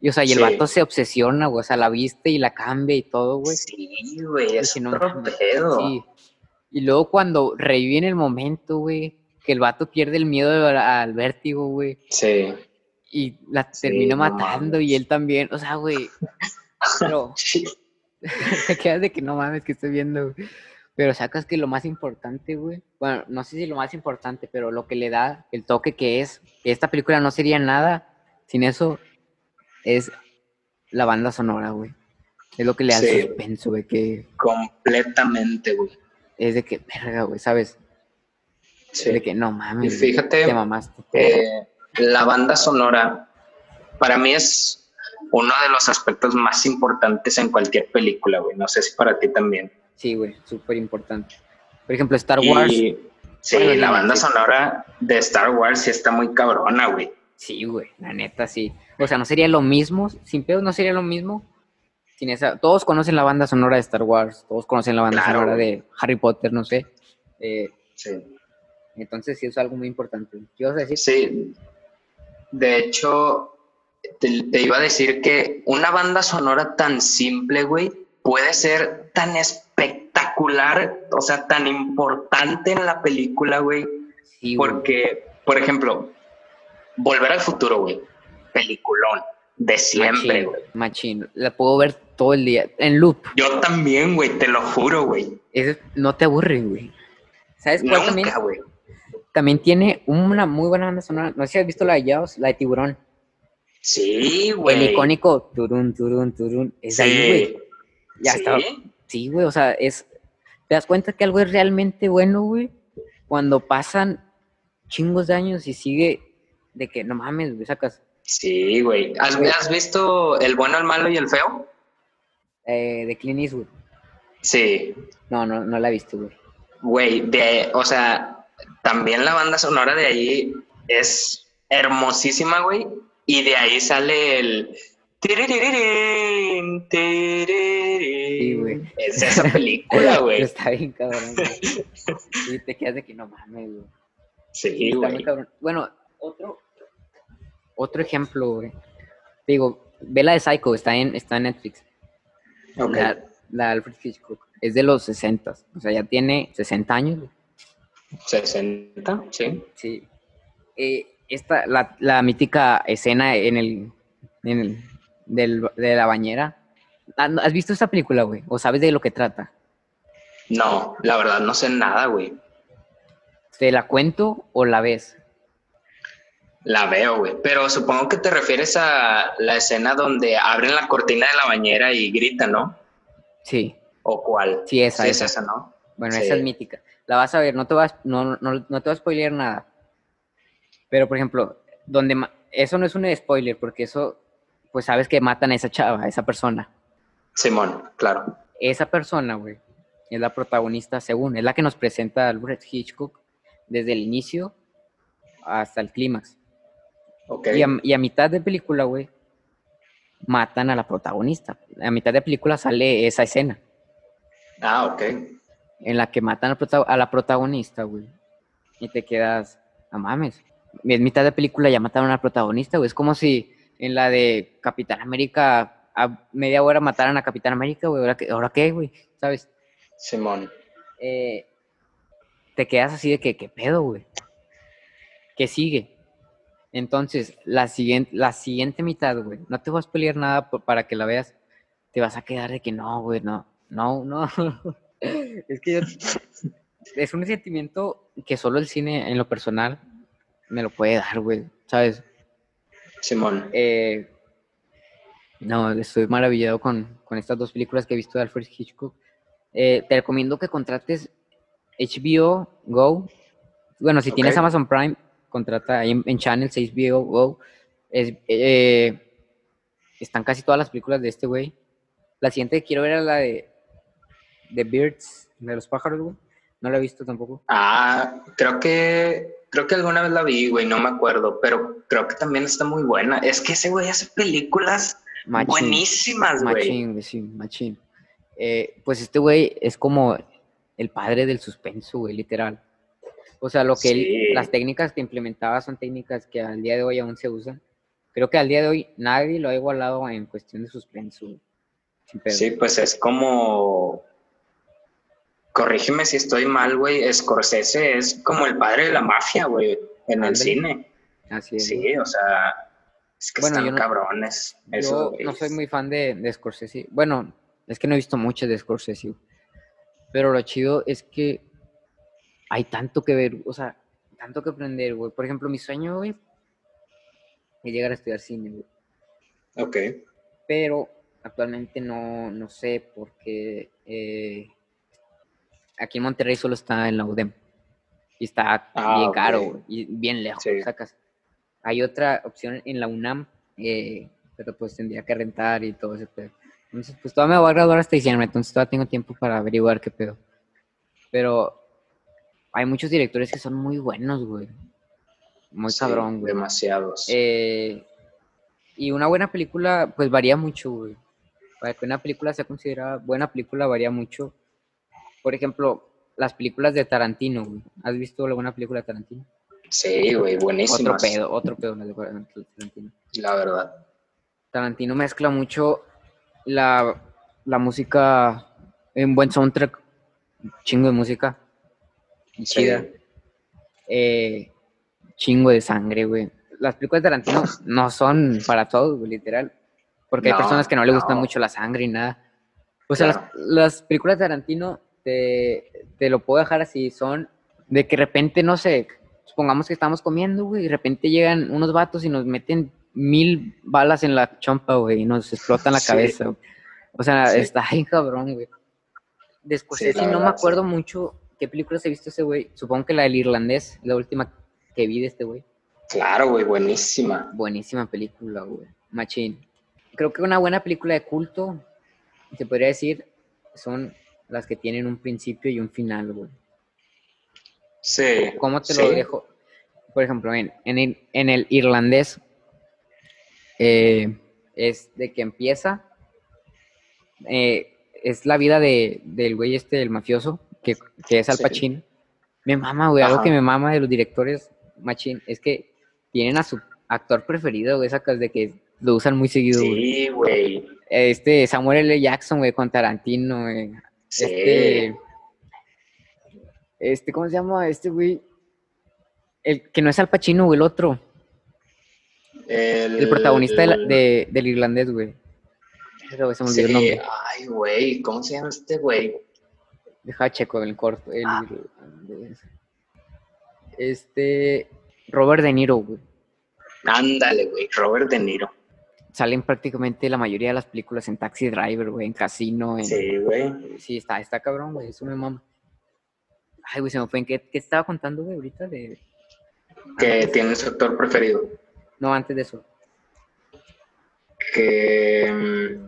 Y, o sea, y el vato se obsesiona, güey. O sea, la viste y la cambia y todo, güey. Sí, güey, es no mames, pedo. Sí. Y luego cuando revive en el momento, güey, que el vato pierde el miedo al, vértigo, güey, Sí. y la Sí, termina no matando y él también, o sea, güey, pero (laughs) (laughs) te quedas de que no mames que estoy viendo, güey. Pero sacas que lo más importante, güey, bueno, no sé si lo más importante, pero lo que le da el toque que es, que esta película no sería nada sin eso, es la banda sonora, güey. Es lo que le da el Sí. suspenso, güey, que Completamente, güey. es de que, verga, güey, ¿sabes? Sí. De que no mames. Y fíjate, Te mamaste. Eh, la banda sonora para mí es uno de los aspectos más importantes en cualquier película, güey. No sé si para ti también. Sí, güey, súper importante. Por ejemplo, Star Wars. Y, sí, Bueno, la banda sí. sonora de Star Wars sí está muy cabrona, güey. Sí, güey, la neta, sí. O sea, no sería lo mismo, sin pedos no sería lo mismo. Sin esa, todos conocen la banda sonora de Star Wars, todos conocen la banda Claro, sonora güey. de Harry Potter, no sé. Eh, Sí. entonces sí es algo muy importante. ¿Qué ibas a decir? Sí. De hecho, te, te iba a decir que una banda sonora tan simple, güey, puede ser tan espectacular, o sea, tan importante en la película, güey. Sí, güey. Porque, por ejemplo, Volver al futuro, güey. Peliculón. De siempre, Machín, güey. machín. La puedo ver todo el día, en loop. Yo también, güey, te lo juro, güey. Es- no te aburre, güey. ¿Sabes cuál también? Güey. También tiene una muy buena banda sonora. No sé si has visto la de Jaws, la de Tiburón. Sí, güey. El icónico turun, turun, turun. Es de ahí, güey. Ya sí. está. Sí, güey, o sea, es. ¿Te das cuenta que algo es realmente bueno, güey? Cuando pasan chingos de años y sigue de que no mames, güey, sacas Sí, güey. ¿Has, has visto El bueno, el malo y el feo? eh, de Clint Eastwood. Sí. No, no, no la he visto, güey. Güey, de, o sea, también la banda sonora de ahí es hermosísima, güey. Y de ahí sale el. Sí, güey. Es esa película, (laughs) güey. Está bien cabrón. Y te quedas de que no mames, güey. Sí, güey. Bueno, otro, otro ejemplo, güey. Digo, ve la de Psycho, está en, está en Netflix. Ok. La, la de Alfred Hitchcock. Es de los 60. O sea, ya tiene 60 años, güey. 60, sí. Sí. Eh, esta, la, la mítica escena en el, en el del- de la bañera. Ah. ¿Has visto esta película, güey? ¿O sabes de lo que trata? No, la verdad no sé nada, güey. ¿Te la cuento o la ves? La veo, güey. Pero supongo que te refieres a la escena donde abren la cortina de la bañera y gritan, ¿no? Sí, ¿O cuál? sí, esa, Sí, esa. es esa, ¿no? Bueno, Sí. esa es mítica. La vas a ver, no te vas, no, no, no te vas a spoilear nada. Pero, por ejemplo, donde eso no es un spoiler, porque eso, pues sabes que matan a esa chava, a esa persona. Simón, claro. Esa persona, güey, es la protagonista, según, es la que nos presenta Alfred Hitchcock desde el inicio hasta el clímax. Ok. Y, a, y a mitad de película, güey, matan a la protagonista. A mitad de película sale esa escena Ah, ok. en la que matan a la protagonista, güey. Y te quedas, no mames. En mitad de película ya mataron a la protagonista, güey. Es como si en la de Capitán América a media hora mataran a Capitán América, güey. ¿Ahora qué, güey? ¿Sabes? Simón. eh, te quedas así de que, ¿qué pedo, güey? ¿Qué sigue? Entonces, la siguiente, la siguiente mitad, güey, no te vas a pelear nada para que la veas. Te vas a quedar de que no, güey, no, no, no. (laughs) es que yo- es un sentimiento que solo el cine, en lo personal, me lo puede dar, güey, ¿sabes? Simón. Eh, no, estoy maravillado con, con estas dos películas que he visto de Alfred Hitchcock. Eh, te recomiendo que contrates HBO Go. Bueno, si tienes. Amazon Prime, contrata ahí en, en Channel 6 HBO Go. Es- eh, están casi todas las películas de este güey. La siguiente que quiero ver es la de The Birds de los pájaros, güey. No la he visto tampoco. Ah, creo que creo que alguna vez la vi, güey, no me acuerdo, pero creo que también está muy buena. Es que ese güey hace películas Machín. buenísimas, güey. Machín, sí, machín. Eh, pues este güey es como el padre del suspenso, güey, literal. O sea, lo que él- las técnicas que implementaba son técnicas que al día de hoy aún se usan. Creo que al día de hoy nadie lo ha igualado en cuestión de suspenso. Sí, pues es como. Corrígeme si estoy mal, güey. Scorsese es como el padre de la mafia, güey, en el cine. Así es. Sí, o sea, es que Bueno, están yo no- cabrones. Yo no soy muy fan de, de Scorsese. Bueno, es que no he visto mucho de Scorsese. Pero lo chido es que hay tanto que ver, o sea, tanto que aprender, güey. Por ejemplo, mi sueño, güey, es llegar a estudiar cine, güey. Ok. Pero actualmente no, no sé porque eh, aquí en Monterrey solo está en la UDEM. Y está Ah, bien caro, güey, y bien lejos, Sí. sacas. Hay otra opción en la UNAM, eh, pero pues tendría que rentar y todo ese pedo. Entonces, pues todavía me voy a graduar hasta diciembre, entonces todavía tengo tiempo para averiguar qué pedo. Pero hay muchos directores que son muy buenos, güey. Muy Sí, cabrón, güey. Demasiados. Eh, y una buena película, pues varía mucho, güey. Para que una película sea considerada buena película, varía mucho. Por ejemplo, las películas de Tarantino, güey. ¿Has visto alguna película de Tarantino? Sí, güey, Otro buenísimas. pedo, otro pedo Tarantino. La verdad. Tarantino mezcla mucho la, la música en buen soundtrack, chingo de música, Sí. chida, eh, chingo de sangre, güey. Las películas de Tarantino no son para todos, güey, literal, porque hay personas que no le gustan no. mucho la sangre y nada. O sea, Claro. las, las películas de Tarantino te, te lo puedo dejar así, son de que de repente, no sé, supongamos que estamos comiendo, güey, y de repente llegan unos vatos y nos meten mil balas en la chompa, güey, y nos explotan la Sí. cabeza. güey. O sea, Sí. está ahí cabrón, güey. De Scorsese la no me verdad, sí. acuerdo mucho qué películas he visto ese güey. Supongo que la del irlandés, la última que vi de este güey. Claro, güey, buenísima. Buenísima película, güey. Machín. Creo que una buena película de culto, se podría decir, son las que tienen un principio y un final, güey. Sí. ¿Cómo te sí. lo dejo? Por ejemplo, en, en, el, en el irlandés eh, es de que empieza, eh, es la vida de, del güey este, el mafioso, que, que es Al Sí. Pacino. Me mama, güey, algo que me mama de los directores machín, es que tienen a su actor preferido, güey, sacas de que lo usan muy seguido. Sí, güey. Este Samuel L. Jackson, güey, con Tarantino, güey. Sí. Este, este, ¿cómo se llama? Este, güey. El que no es Al Pacino, güey, el otro. El, El protagonista de la- de- del irlandés, güey. Pero se me olvidó el Sí, nombre. ay, güey, ¿cómo se llama este güey? Deja checo el corto. El Ah. Este. Robert De Niro, güey. Ándale, güey, Robert De Niro. Salen prácticamente la mayoría de las películas en Taxi Driver, güey, en Casino, en... Sí, güey. Sí, está, está cabrón, güey, eso me mama. Ay, güey, se me fue. ¿En qué, qué estaba contando, güey, ahorita? De... Que tiene su actor preferido. No, antes de eso. Que.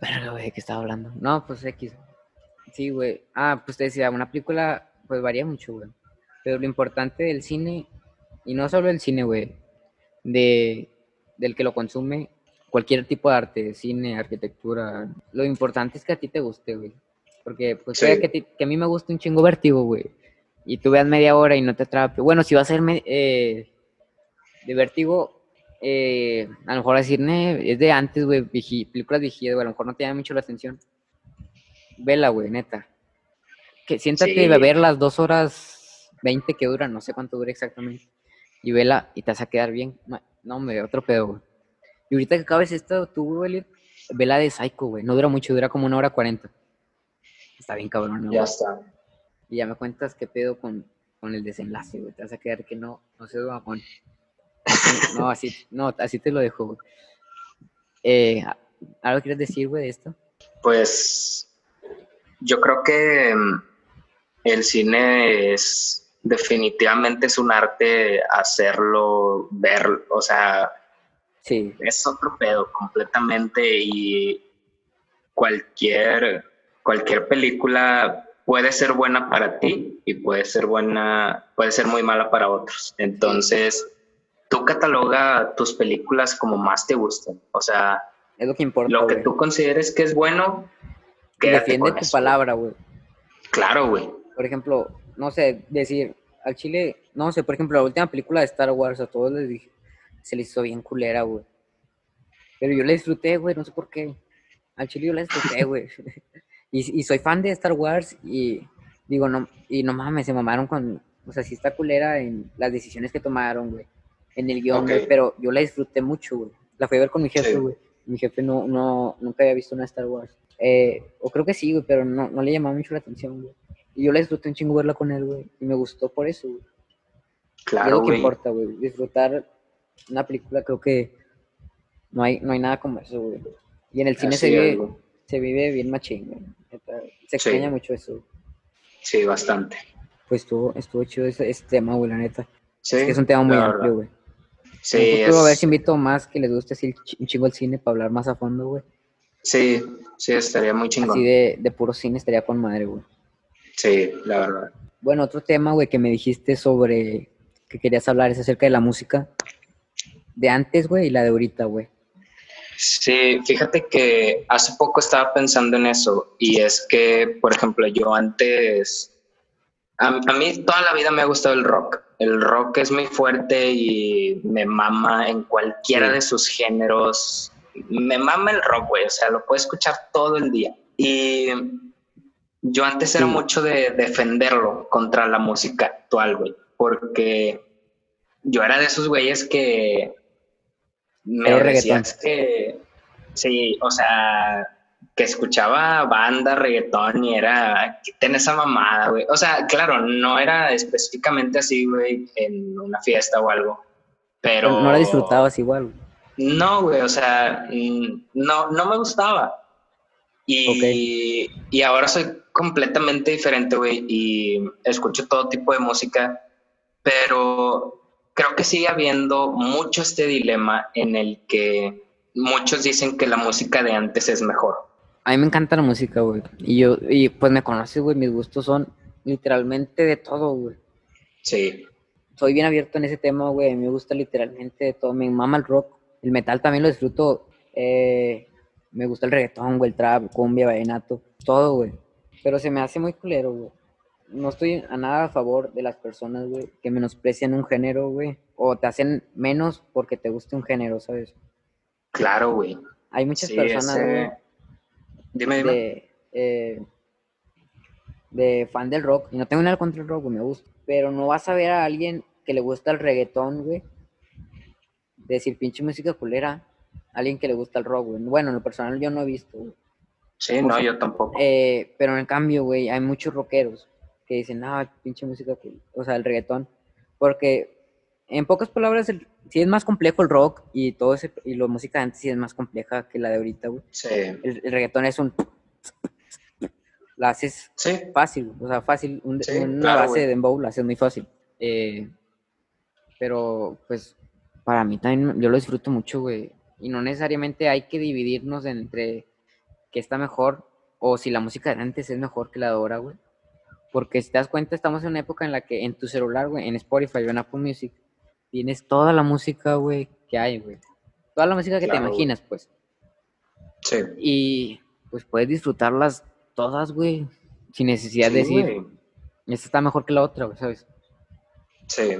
Verga, güey, ¿de qué estaba hablando? No, pues X. Sí, güey. Ah, pues te decía, una película, pues varía mucho, güey. Pero lo importante del cine, y no solo el cine, güey, de, del que lo consume, cualquier tipo de arte, cine, arquitectura, lo importante es que a ti te guste, güey. Porque, pues, Sí. que, a ti- que a mí me guste un chingo vértigo, güey. Y tú veas media hora y no te atrape. Bueno, si va a ser eh, de vértigo, eh, a lo mejor decir, "Ne, es de antes, güey, películas viejitas, güey, a lo mejor no te llama mucho la atención. Vela, güey, neta. Que siéntate Sí. a ver las dos horas veinte que duran, no sé cuánto dura exactamente. Y vela y te vas a quedar bien. No, me otro pedo, güey. Y ahorita que acabes esto, tú, güey, vela de Psycho, güey. No dura mucho, dura como una hora cuarenta. Está bien cabrón, ¿no, ya está. Y ya me cuentas qué pedo con, con el desenlace, güey. Te vas a quedar que no, no sé, mamón. No, así, no, así te lo dejo, güey. Eh, ¿Algo quieres decir, güey, de esto? Pues. Yo creo que mm, el cine es. Definitivamente es un arte hacerlo ver, o sea, Sí, es otro pedo completamente y cualquier, cualquier película puede ser buena para ti y puede ser buena, puede ser muy mala para otros. Entonces, tú cataloga tus películas como más te gustan. O sea, Es lo que importa, lo que tú consideres que es bueno, Defiende tu eso. palabra, güey. Claro, güey. Por ejemplo, no sé, decir, al chile, no sé, por ejemplo, la última película de Star Wars, a todos les dije, se les hizo bien culera, güey. Pero yo la disfruté, güey, no sé por qué. Al chile yo la disfruté, (laughs) güey. Y, y soy fan de Star Wars y digo, no, y no mames, se mamaron con, o sea, sí está culera en las decisiones que tomaron, güey. En el guion, güey, pero yo la disfruté mucho, güey. La fui a ver con mi jefe, Sí. güey. Mi jefe no, no, nunca había visto una Star Wars. Eh, o creo que sí, güey, pero no, no le llamaba mucho la atención, güey. Y yo la disfruté un chingo verla con él, güey. Y me gustó por eso, güey. Es Claro, lo que güey. importa, güey. Disfrutar una película, creo que no hay, no hay nada como eso, güey. Y en el cine se Así es, vive, güey. Se vive bien machín, güey. Se Sí. extraña mucho eso. Sí, bastante. Pues estuvo, estuvo chido ese, ese tema, güey, la neta. Sí, Es que es un tema muy amplio, verdad. güey. Sí, En a ver si invito más que les guste así un chingo el cine para hablar más a fondo, güey. sí, sí, estaría muy chingón. Así de, de puro cine estaría con madre, güey. Sí, la verdad. Bueno, otro tema, güey, que me dijiste sobre que querías hablar es acerca de la música de antes, güey, y la de ahorita, güey. Sí, fíjate que hace poco estaba pensando en eso y es que, por ejemplo, yo antes, a, a mí toda la vida me ha gustado el rock. El rock es muy fuerte y me mama en cualquiera de sus géneros. Me mama el rock, güey, o sea, lo puedo escuchar todo el día. Y yo antes era mucho de defenderlo contra la música actual, güey, porque yo era de esos güeyes que me decías que sí, o sea, que escuchaba banda, reggaetón y era quiten esa mamada, güey. O sea, claro, no era específicamente así, güey, en una fiesta o algo, pero No la disfrutabas igual, güey. no, güey, o sea, no, no me gustaba. Y, y ahora soy completamente diferente, güey, y escucho todo tipo de música, pero creo que sigue habiendo mucho este dilema en el que muchos dicen que la música de antes es mejor. A mí me encanta la música, güey. Y yo, y pues me conoces, güey, mis gustos son literalmente de todo, güey. Sí, Soy bien abierto en ese tema, güey. Me gusta literalmente de todo. Me mama el rock. El metal también lo disfruto. Eh, me gusta el reggaetón, güey, el trap, cumbia, vallenato. Todo, güey. Pero se me hace muy culero, güey. No estoy a nada a favor de las personas, güey, que menosprecian un género, güey. O te hacen menos porque te guste un género, ¿sabes? claro, güey. Hay muchas Sí, personas, ese- güey, Dime, dime. de, eh, de fan del rock. Y no tengo nada contra el rock, güey, me gusta. Pero no vas a ver a alguien que le gusta el reggaetón, güey. Decir pinche música culera. Alguien que le gusta el rock, güey. Bueno, en lo personal yo no he visto, güey. Sí, no, yo tampoco. Eh, pero en cambio, güey, hay muchos rockeros que dicen, ah, pinche música, cool", o sea, el reggaetón. Porque, en pocas palabras, el, sí es más complejo el rock y todo ese, y la música de antes sí es más compleja que la de ahorita, güey. Sí, El, el reggaetón es un... (tsk) La haces sí, fácil, o sea, fácil. un- Sí, una claro, base güey. de dembow la haces muy fácil. Eh, pero, pues, para mí también, yo lo disfruto mucho, güey. Y no necesariamente hay que dividirnos entre qué está mejor o si la música de antes es mejor que la de ahora, güey. Porque si te das cuenta, estamos en una época en la que en tu celular, güey, en Spotify o en Apple Music, tienes toda la música, güey, que hay, güey. Toda la música que Claro, te imaginas, pues. sí. Y pues puedes disfrutarlas todas, güey, sin necesidad de decir, esta está mejor que la otra, güey, ¿sabes? Sí,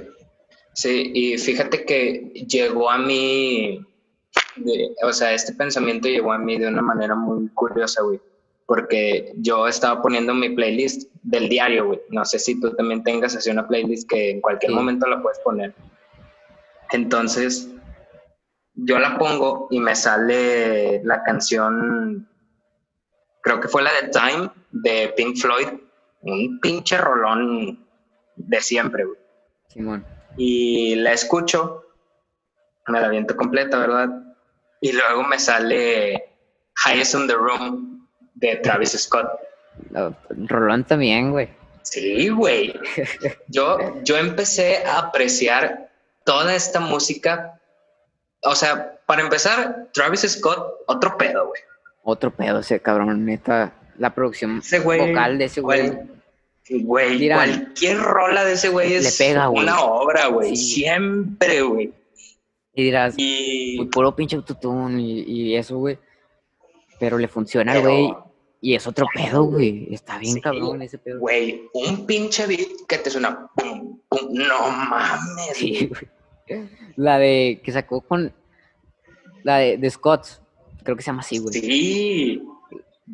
sí, y fíjate que llegó a mí, de- o sea, este pensamiento llegó a mí de una manera muy curiosa, güey, porque yo estaba poniendo mi playlist del diario, güey. No sé si tú también tengas así una playlist que en cualquier Sí. momento la puedes poner. Entonces, yo la pongo y me sale la canción, creo que fue la de Time de Pink Floyd, un pinche rolón de siempre, güey Simón. y la escucho, me la viento completa, ¿verdad? Y luego me sale Highest on the Room de Travis Scott. La- Rolón también, güey. Sí, güey. (laughs) Yo, yo empecé a apreciar toda esta música. O sea, para empezar, Travis Scott, otro pedo, güey. Otro pedo ese cabrón, neta. La producción Ese güey, vocal de ese güey. güey, Mira, cualquier rola de ese güey es pega, güey. una obra, güey. Sí. Siempre, güey. Y dirás, Y... "Uy, puro pinche autotune y, y eso, güey. Pero le funciona, pero, güey. Y es otro pedo, güey. Está bien Sí. cabrón ese pedo. Güey, un pinche beat que te suena pum, pum. No mames. Sí, güey. La de que sacó con. La de, de Scott. Creo que se llama así, güey. Sí.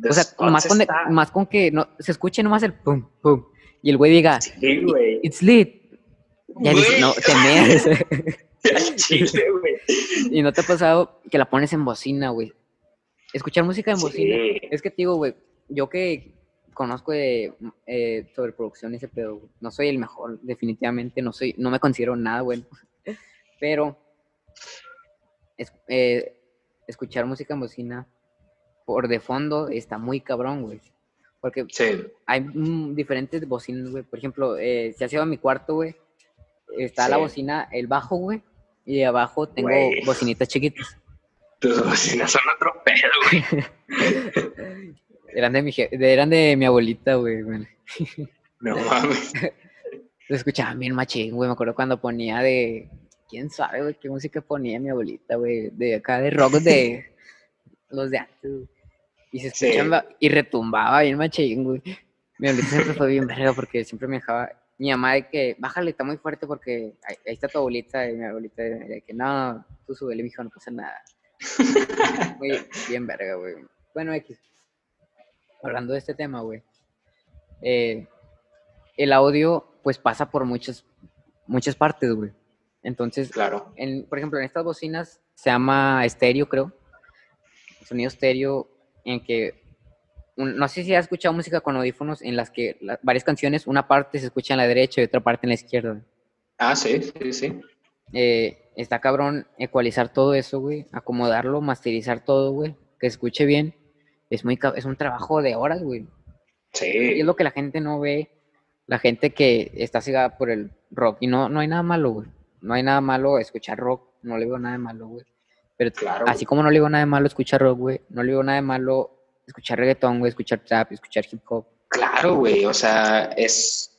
o sea, más con, está- más con que no, se escuche nomás el pum, pum. Y el güey diga, Sí, güey. it's lit. Ya Güey. no, te meas. (laughs) Chile, güey. (laughs) y no te ha pasado que la pones en bocina, güey. Escuchar música en bocina. Sí. Es que te digo, güey, yo que conozco de eh, sobre producción y ese pedo, no soy el mejor, definitivamente, no soy, no me considero nada bueno. (laughs) Pero es- eh, escuchar música en bocina por de fondo está muy cabrón, güey. Porque Sí. hay mm, diferentes bocinas, güey. Por ejemplo, eh, si has ido a mi cuarto, güey, está la bocina, el bajo, güey, y abajo tengo bocinitas chiquitas. Tus bocinas son otro pedo, (laughs) güey. Eran de mi, je- eran de mi abuelita, güey. güey. No mames. (laughs) Lo escuchaban bien machín, güey. Me acuerdo cuando ponía de. ¿Quién sabe, güey? ¿Qué música ponía mi abuelita, güey? De acá, de rock de. (laughs) los de antes, güey. Y se Sí. escuchaba. Y retumbaba bien machín, güey. Mi abuelita siempre fue bien verga porque siempre me dejaba. Mi mamá de que, bájale, está muy fuerte porque ahí, ahí está tu abuelita. Y mi abuelita de que, no, tú súbele, mijo, no pasa nada. Bien verga, güey. Bueno, X. Hablando de este tema, güey. eh, el audio, pues pasa por muchas, muchas partes, güey. Entonces, Claro. en, por ejemplo, en estas bocinas se llama estéreo, creo. Sonido estéreo, en que. no sé si has escuchado música con audífonos en las que la- varias canciones, una parte se escucha en la derecha y otra parte en la izquierda. Ah, sí, sí, sí. Eh, está cabrón ecualizar todo eso, güey. Acomodarlo, masterizar todo, güey. Que escuche bien. Es, muy, es un trabajo de horas, güey. Y Sí. es lo que la gente no ve. La gente que está cegada por el rock. Y no, no hay nada malo, güey. No hay nada malo escuchar rock. No le veo nada de malo, güey. Pero Claro, así como no le veo nada de malo escuchar rock, güey. No le veo nada de malo escuchar reggaetón, güey. Escuchar trap, escuchar hip hop. Claro, güey. O sea, es,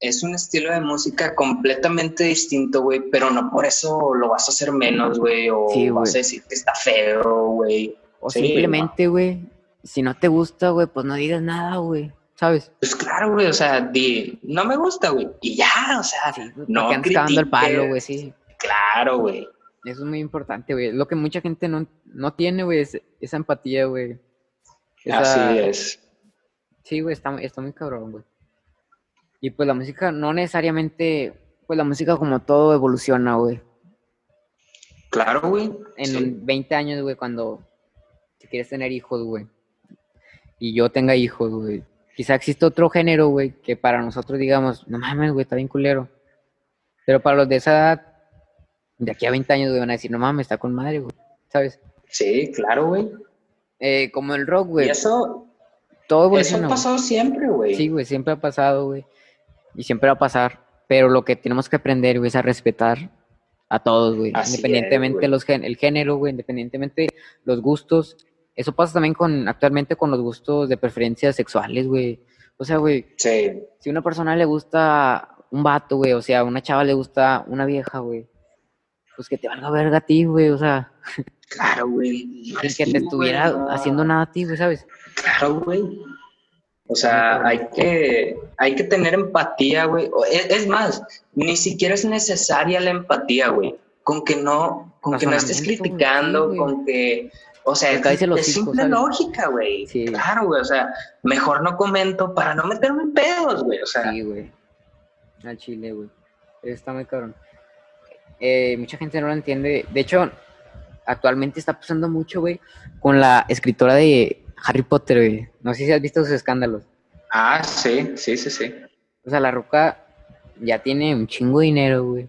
es un estilo de música completamente distinto, güey. Pero no por eso lo vas a hacer menos, güey. O Sí, vas a decir que está feo, güey. O Sí, simplemente, güey. Si no te gusta, güey, pues no digas nada, güey. ¿Sabes? Pues claro, güey. O sea, di, no me gusta, güey. Y ya, o sea, Sí, no andas cagando el palo, güey, sí. claro, güey. Eso es muy importante, güey. Lo que mucha gente no, no tiene, güey, es esa empatía, güey. Esa- Así es. Sí, güey, está, está muy cabrón, güey. Y pues la música, no necesariamente, pues la música como todo evoluciona, güey. Claro, güey. En Sí. 20 años, güey, cuando si quieres tener hijos, güey, y yo tenga hijos, güey, quizá existe otro género, güey, que para nosotros digamos, no mames, güey, está bien culero. Pero para los de esa edad, de aquí a 20 años, güey, van a decir, no mames, está con madre, güey, ¿sabes? Sí, claro, güey. Eh, como el rock, Y güey, eso, todo eso evoluciona, ha güey. pasado siempre, güey. Sí, güey, siempre ha pasado, güey. Y siempre va a pasar. Pero lo que tenemos que aprender, güey, es a respetar a todos, güey. Así es, Independientemente güey. los gen- el género, güey, independientemente los gustos. Eso pasa también con, actualmente con los gustos de preferencias sexuales, güey. O sea, güey, Sí, si a una persona le gusta un vato, güey, o sea, a una chava le gusta una vieja, güey, pues que te valga verga a ti, güey, o sea, claro, güey. (laughs) que te estuviera haciendo nada a ti, güey, ¿sabes? Claro, güey. O sea, hay que, hay que tener empatía, güey. O- Es, es más, ni siquiera es necesaria la empatía, güey. Con que no, con que no estés criticando, sí, con que, o sea, es, es simple ¿sabes? lógica, güey. Sí. Claro, güey. O sea, mejor no comento para no meterme en pedos, güey. O sea, Sí, güey. Al chile, güey. Está muy cabrón. Eh, mucha gente no lo entiende. De hecho, actualmente está pasando mucho, güey, con la escritora de Harry Potter, güey. No sé si has visto sus escándalos. ah, sí, sí, sí, sí. O sea, la roca ya tiene un chingo de dinero, güey.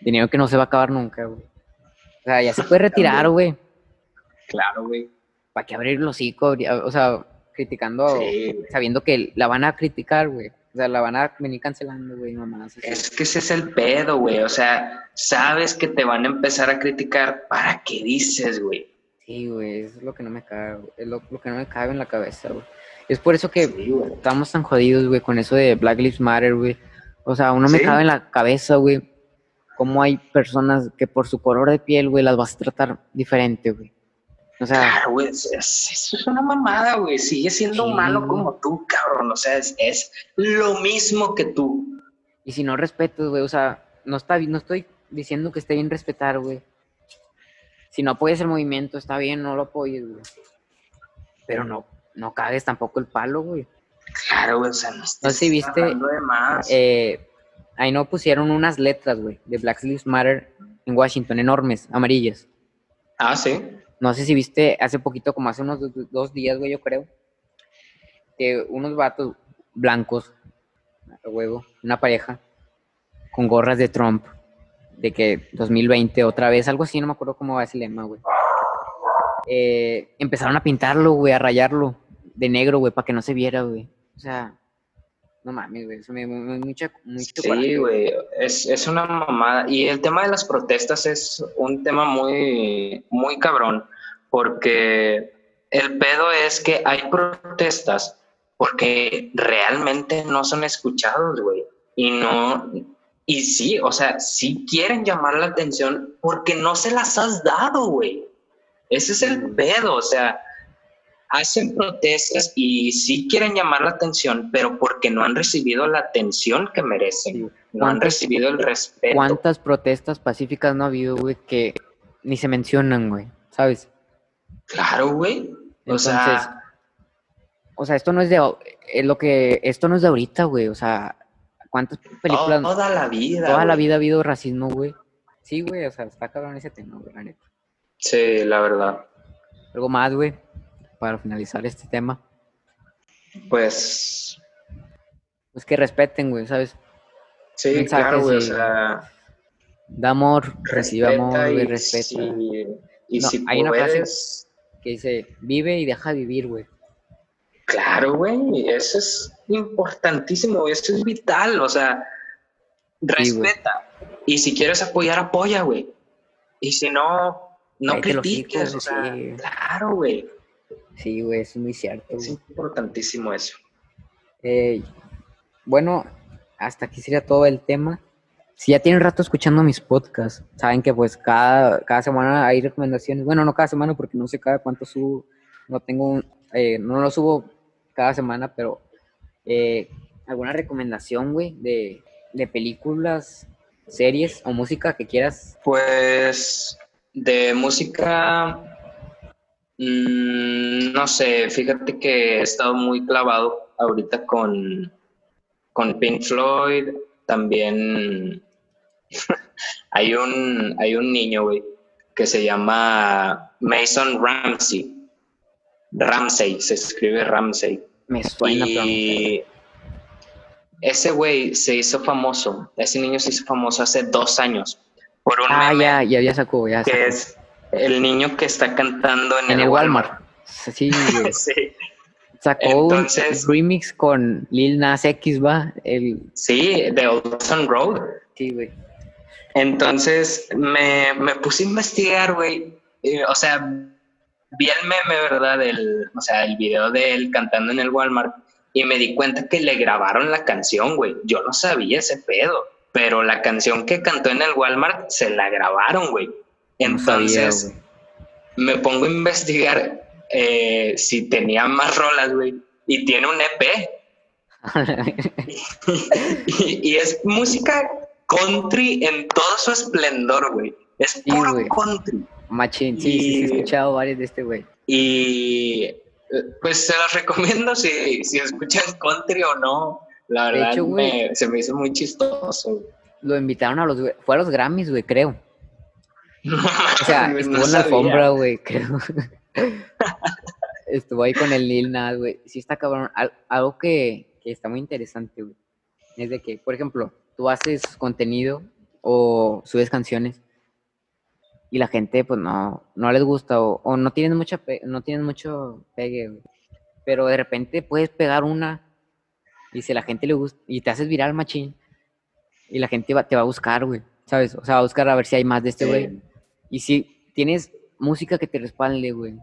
Dinero que no se va a acabar nunca, güey. O sea, ya se puede (laughs) retirar, güey. Claro, güey. ¿Para qué abrir los hocico? O sea, criticando, Sí, sabiendo que la van a criticar, güey. O sea, la van a venir cancelando, güey, mamás. así. Es que ese es el pedo, güey. O sea, sabes que te van a empezar a criticar. ¿Para qué dices, güey? Sí, güey, eso es lo que no me cabe, es lo, lo que no me cabe en la cabeza, güey. Es por eso que Sí, estamos tan jodidos, güey, con eso de Black Lives Matter, güey. O sea, uno me cabe en la cabeza, güey, cómo hay personas que por su color de piel, güey, las vas a tratar diferente, güey. O sea, Claro, güey, es, es- una mamada, güey. Sigue siendo Sí, humano como tú, cabrón. O sea, es, es lo mismo que tú. y si no respetas, güey, o sea, no está no estoy diciendo que esté bien respetar, güey. Si no apoyas el movimiento, está bien, no lo apoyes, güey. Pero no, no cagues tampoco el palo, güey. Claro, güey. O sea, no, sé si viste, de más. Eh, ahí no pusieron unas letras, güey, de Black Lives Matter en Washington, enormes, amarillas. ah, sí. No sé si viste hace poquito, como hace unos do- dos días, güey, yo creo, que unos vatos blancos, a huevo, una pareja, con gorras de Trump, de que 2020 otra vez, algo así, no me acuerdo cómo va ese lema, güey. Eh, empezaron a pintarlo, güey, a rayarlo de negro, güey, para que no se viera, güey. O sea, no mames, güey, eso me, me- mucha, mucho Sí, güey, es, es una mamada. Y el tema de las protestas es un tema muy, muy cabrón, porque el pedo es que hay protestas porque realmente no son escuchados, güey. Y no, y sí, o sea, sí quieren llamar la atención porque no se las has dado, güey. Ese es el pedo, o sea, hacen protestas y sí quieren llamar la atención, pero porque no han recibido la atención que merecen. No han ¿Cuántas- recibido el respeto. ¿Cuántas protestas pacíficas no ha habido, güey, que ni se mencionan, güey? ¿Sabes? Claro, güey. O Entonces, sea, o sea, esto no es de es lo que esto no es de ahorita, güey, o sea, ¿cuántas películas toda la vida. toda la vida ha habido racismo, güey? Sí, güey, o sea, está cabrón ese tema, güey, la neta. Sí, la verdad. Algo más, güey, para finalizar este tema. Pues Pues que respeten, güey, ¿sabes? sí, Mensajes claro, güey. O sea, Da amor, recibe amor, güey, y respeta. si- y No, si hay una frase- Que dice, vive y deja vivir, güey. Claro, güey, eso es importantísimo, eso es vital, o sea, respeta. y si quieres apoyar, apoya, güey. Y si no, no critiques, o sea, sí. claro, güey. Sí, güey, es muy cierto, Es güey. importantísimo eso. Eh, bueno, hasta aquí sería todo el tema. Si ya tienen rato escuchando mis podcasts, saben que pues cada, cada semana hay recomendaciones. Bueno, no cada semana porque no sé cada cuánto subo. No tengo, un- eh, no lo subo cada semana, pero eh, alguna recomendación, güey, de, de películas, series o música que quieras. Pues de música, mm, no sé, fíjate que he estado muy clavado ahorita con, con Pink Floyd, también (laughs) hay un, hay un niño, güey, que se llama Mason Ramsey. Ramsey, se escribe Ramsey. Me suena. Y ese güey se hizo famoso, ese niño se hizo famoso hace dos años por un Ah, meme ya, ya, ya sacó, ya que sacó. es el niño que está cantando en, En el Walmart. Sí, (laughs) sí, Sacó Entonces- un remix con Lil Nas X, va. El, sí, de Ocean Road. sí, güey. Entonces me, me puse a investigar, güey. O sea, vi el meme, ¿verdad? Del, o sea, el video de él cantando en el Walmart y me di cuenta que le grabaron la canción, güey. Yo no sabía ese pedo, pero la canción que cantó en el Walmart se la grabaron, güey. No sabía, Entonces me pongo a investigar eh, si tenía más rolas, güey. Y tiene un EP. (laughs) y, y es música country en todo su esplendor, güey. Es Sí, puro güey. country. Machín, sí, sí, sí, he Y- escuchado varios de este güey. Y pues se los (laughs) recomiendo si, si escuchan country o no. La De verdad hecho, güey. me- se me hizo muy chistoso. Lo invitaron a los, fue a los Grammys, güey, creo. O sea, (laughs) No estuvo en la alfombra, güey, creo. (laughs) estuvo ahí con el Lil Nas, güey. Sí está cabrón. Al- algo que, que está muy interesante, güey. Es de que, por ejemplo, tú haces contenido o subes canciones y la gente, pues, no, no les gusta o, o no tienen mucha no tienen mucho pegue, güey. Pero de repente puedes pegar una y si a la gente le gusta y te haces viral, machín, y la gente va- te va a buscar, güey, ¿sabes? O sea, va a buscar a ver si hay más de este Sí. güey. Y si tienes música que te respalde, güey,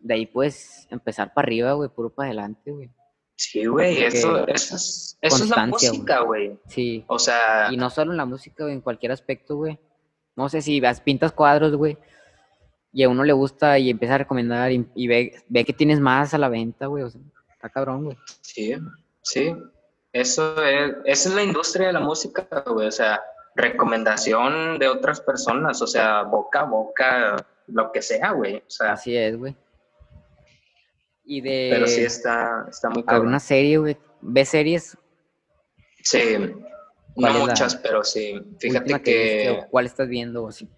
de ahí puedes empezar para arriba, güey, puro para adelante, güey. Sí, güey, eso, eso es, eso es la música, güey. Sí. O sea, Y no solo en la música, güey, en cualquier aspecto, güey. No sé si vas, pintas cuadros, güey, y a uno le gusta y empieza a recomendar y, y ve, ve que tienes más a la venta, güey. O sea, está cabrón, güey. sí, sí. Eso es, esa es la industria de la música, güey. O sea, recomendación de otras personas, o sea, boca a boca, lo que sea, güey. O sea, Así es, güey. Y de pero sí está, está muy cabrón. alguna serie, güey. ¿Ves series? Sí, no ¿Cuál es la muchas, pero sí. Fíjate que, ¿Cuál estás viendo o así?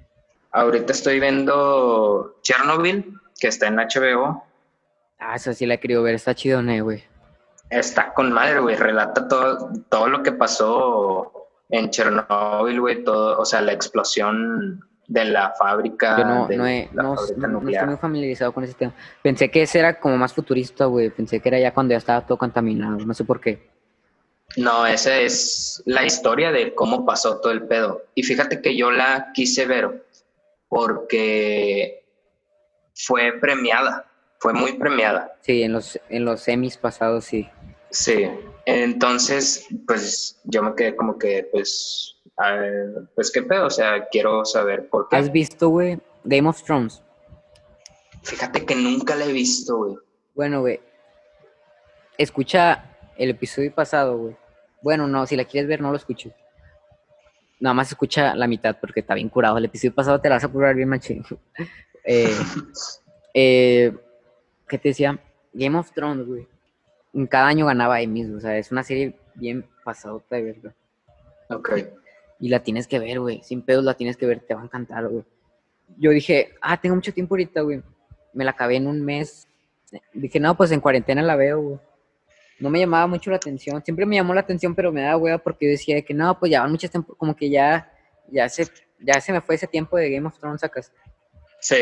ahorita estoy viendo Chernobyl, que está en HBO. Ah, esa sí la he querido ver. Está chido, ¿no, güey? Está con madre, güey. Relata todo, todo lo que pasó en Chernobyl, güey. Todo, o sea, la explosión de la fábrica. Yo no, de no, he- la no- fábrica no- estoy muy familiarizado con ese tema. Pensé que ese era como más futurista, güey. Pensé que era ya cuando ya estaba todo contaminado. No sé por qué. No, esa es la historia de cómo pasó todo el pedo. Y fíjate que yo la quise ver porque fue premiada, fue muy premiada. Sí, en los, en los semis pasados, sí. Sí, entonces, pues yo me quedé como que, pues, a ver, pues qué pedo, o sea, quiero saber por qué. ¿Has visto, güey, Game of Thrones? Fíjate que nunca la he visto, güey. Bueno, güey. Escucha el episodio pasado, güey. Bueno, no, si la quieres ver, no lo escuches. Nada más escucha la mitad porque está bien curado. El episodio pasado te la vas a curar bien machín. (laughs) eh, (laughs) eh, ¿Qué te decía? Game of Thrones, güey. En Cada año ganaba Emmys, o sea, es una serie bien pasadota de verga. Ok. Y la tienes que ver, güey. Sin pedos la tienes que ver, te va a encantar, güey. Yo dije, ah, tengo mucho tiempo ahorita, güey. Me la acabé en un mes. Dije, no, pues en cuarentena la veo, güey. No me llamaba mucho la atención. Siempre me llamó la atención, pero me daba hueva porque yo decía que no, pues ya van muchas tiempo, como que ya, ya se, ya se me fue ese tiempo de Game of Thrones acá. Sí,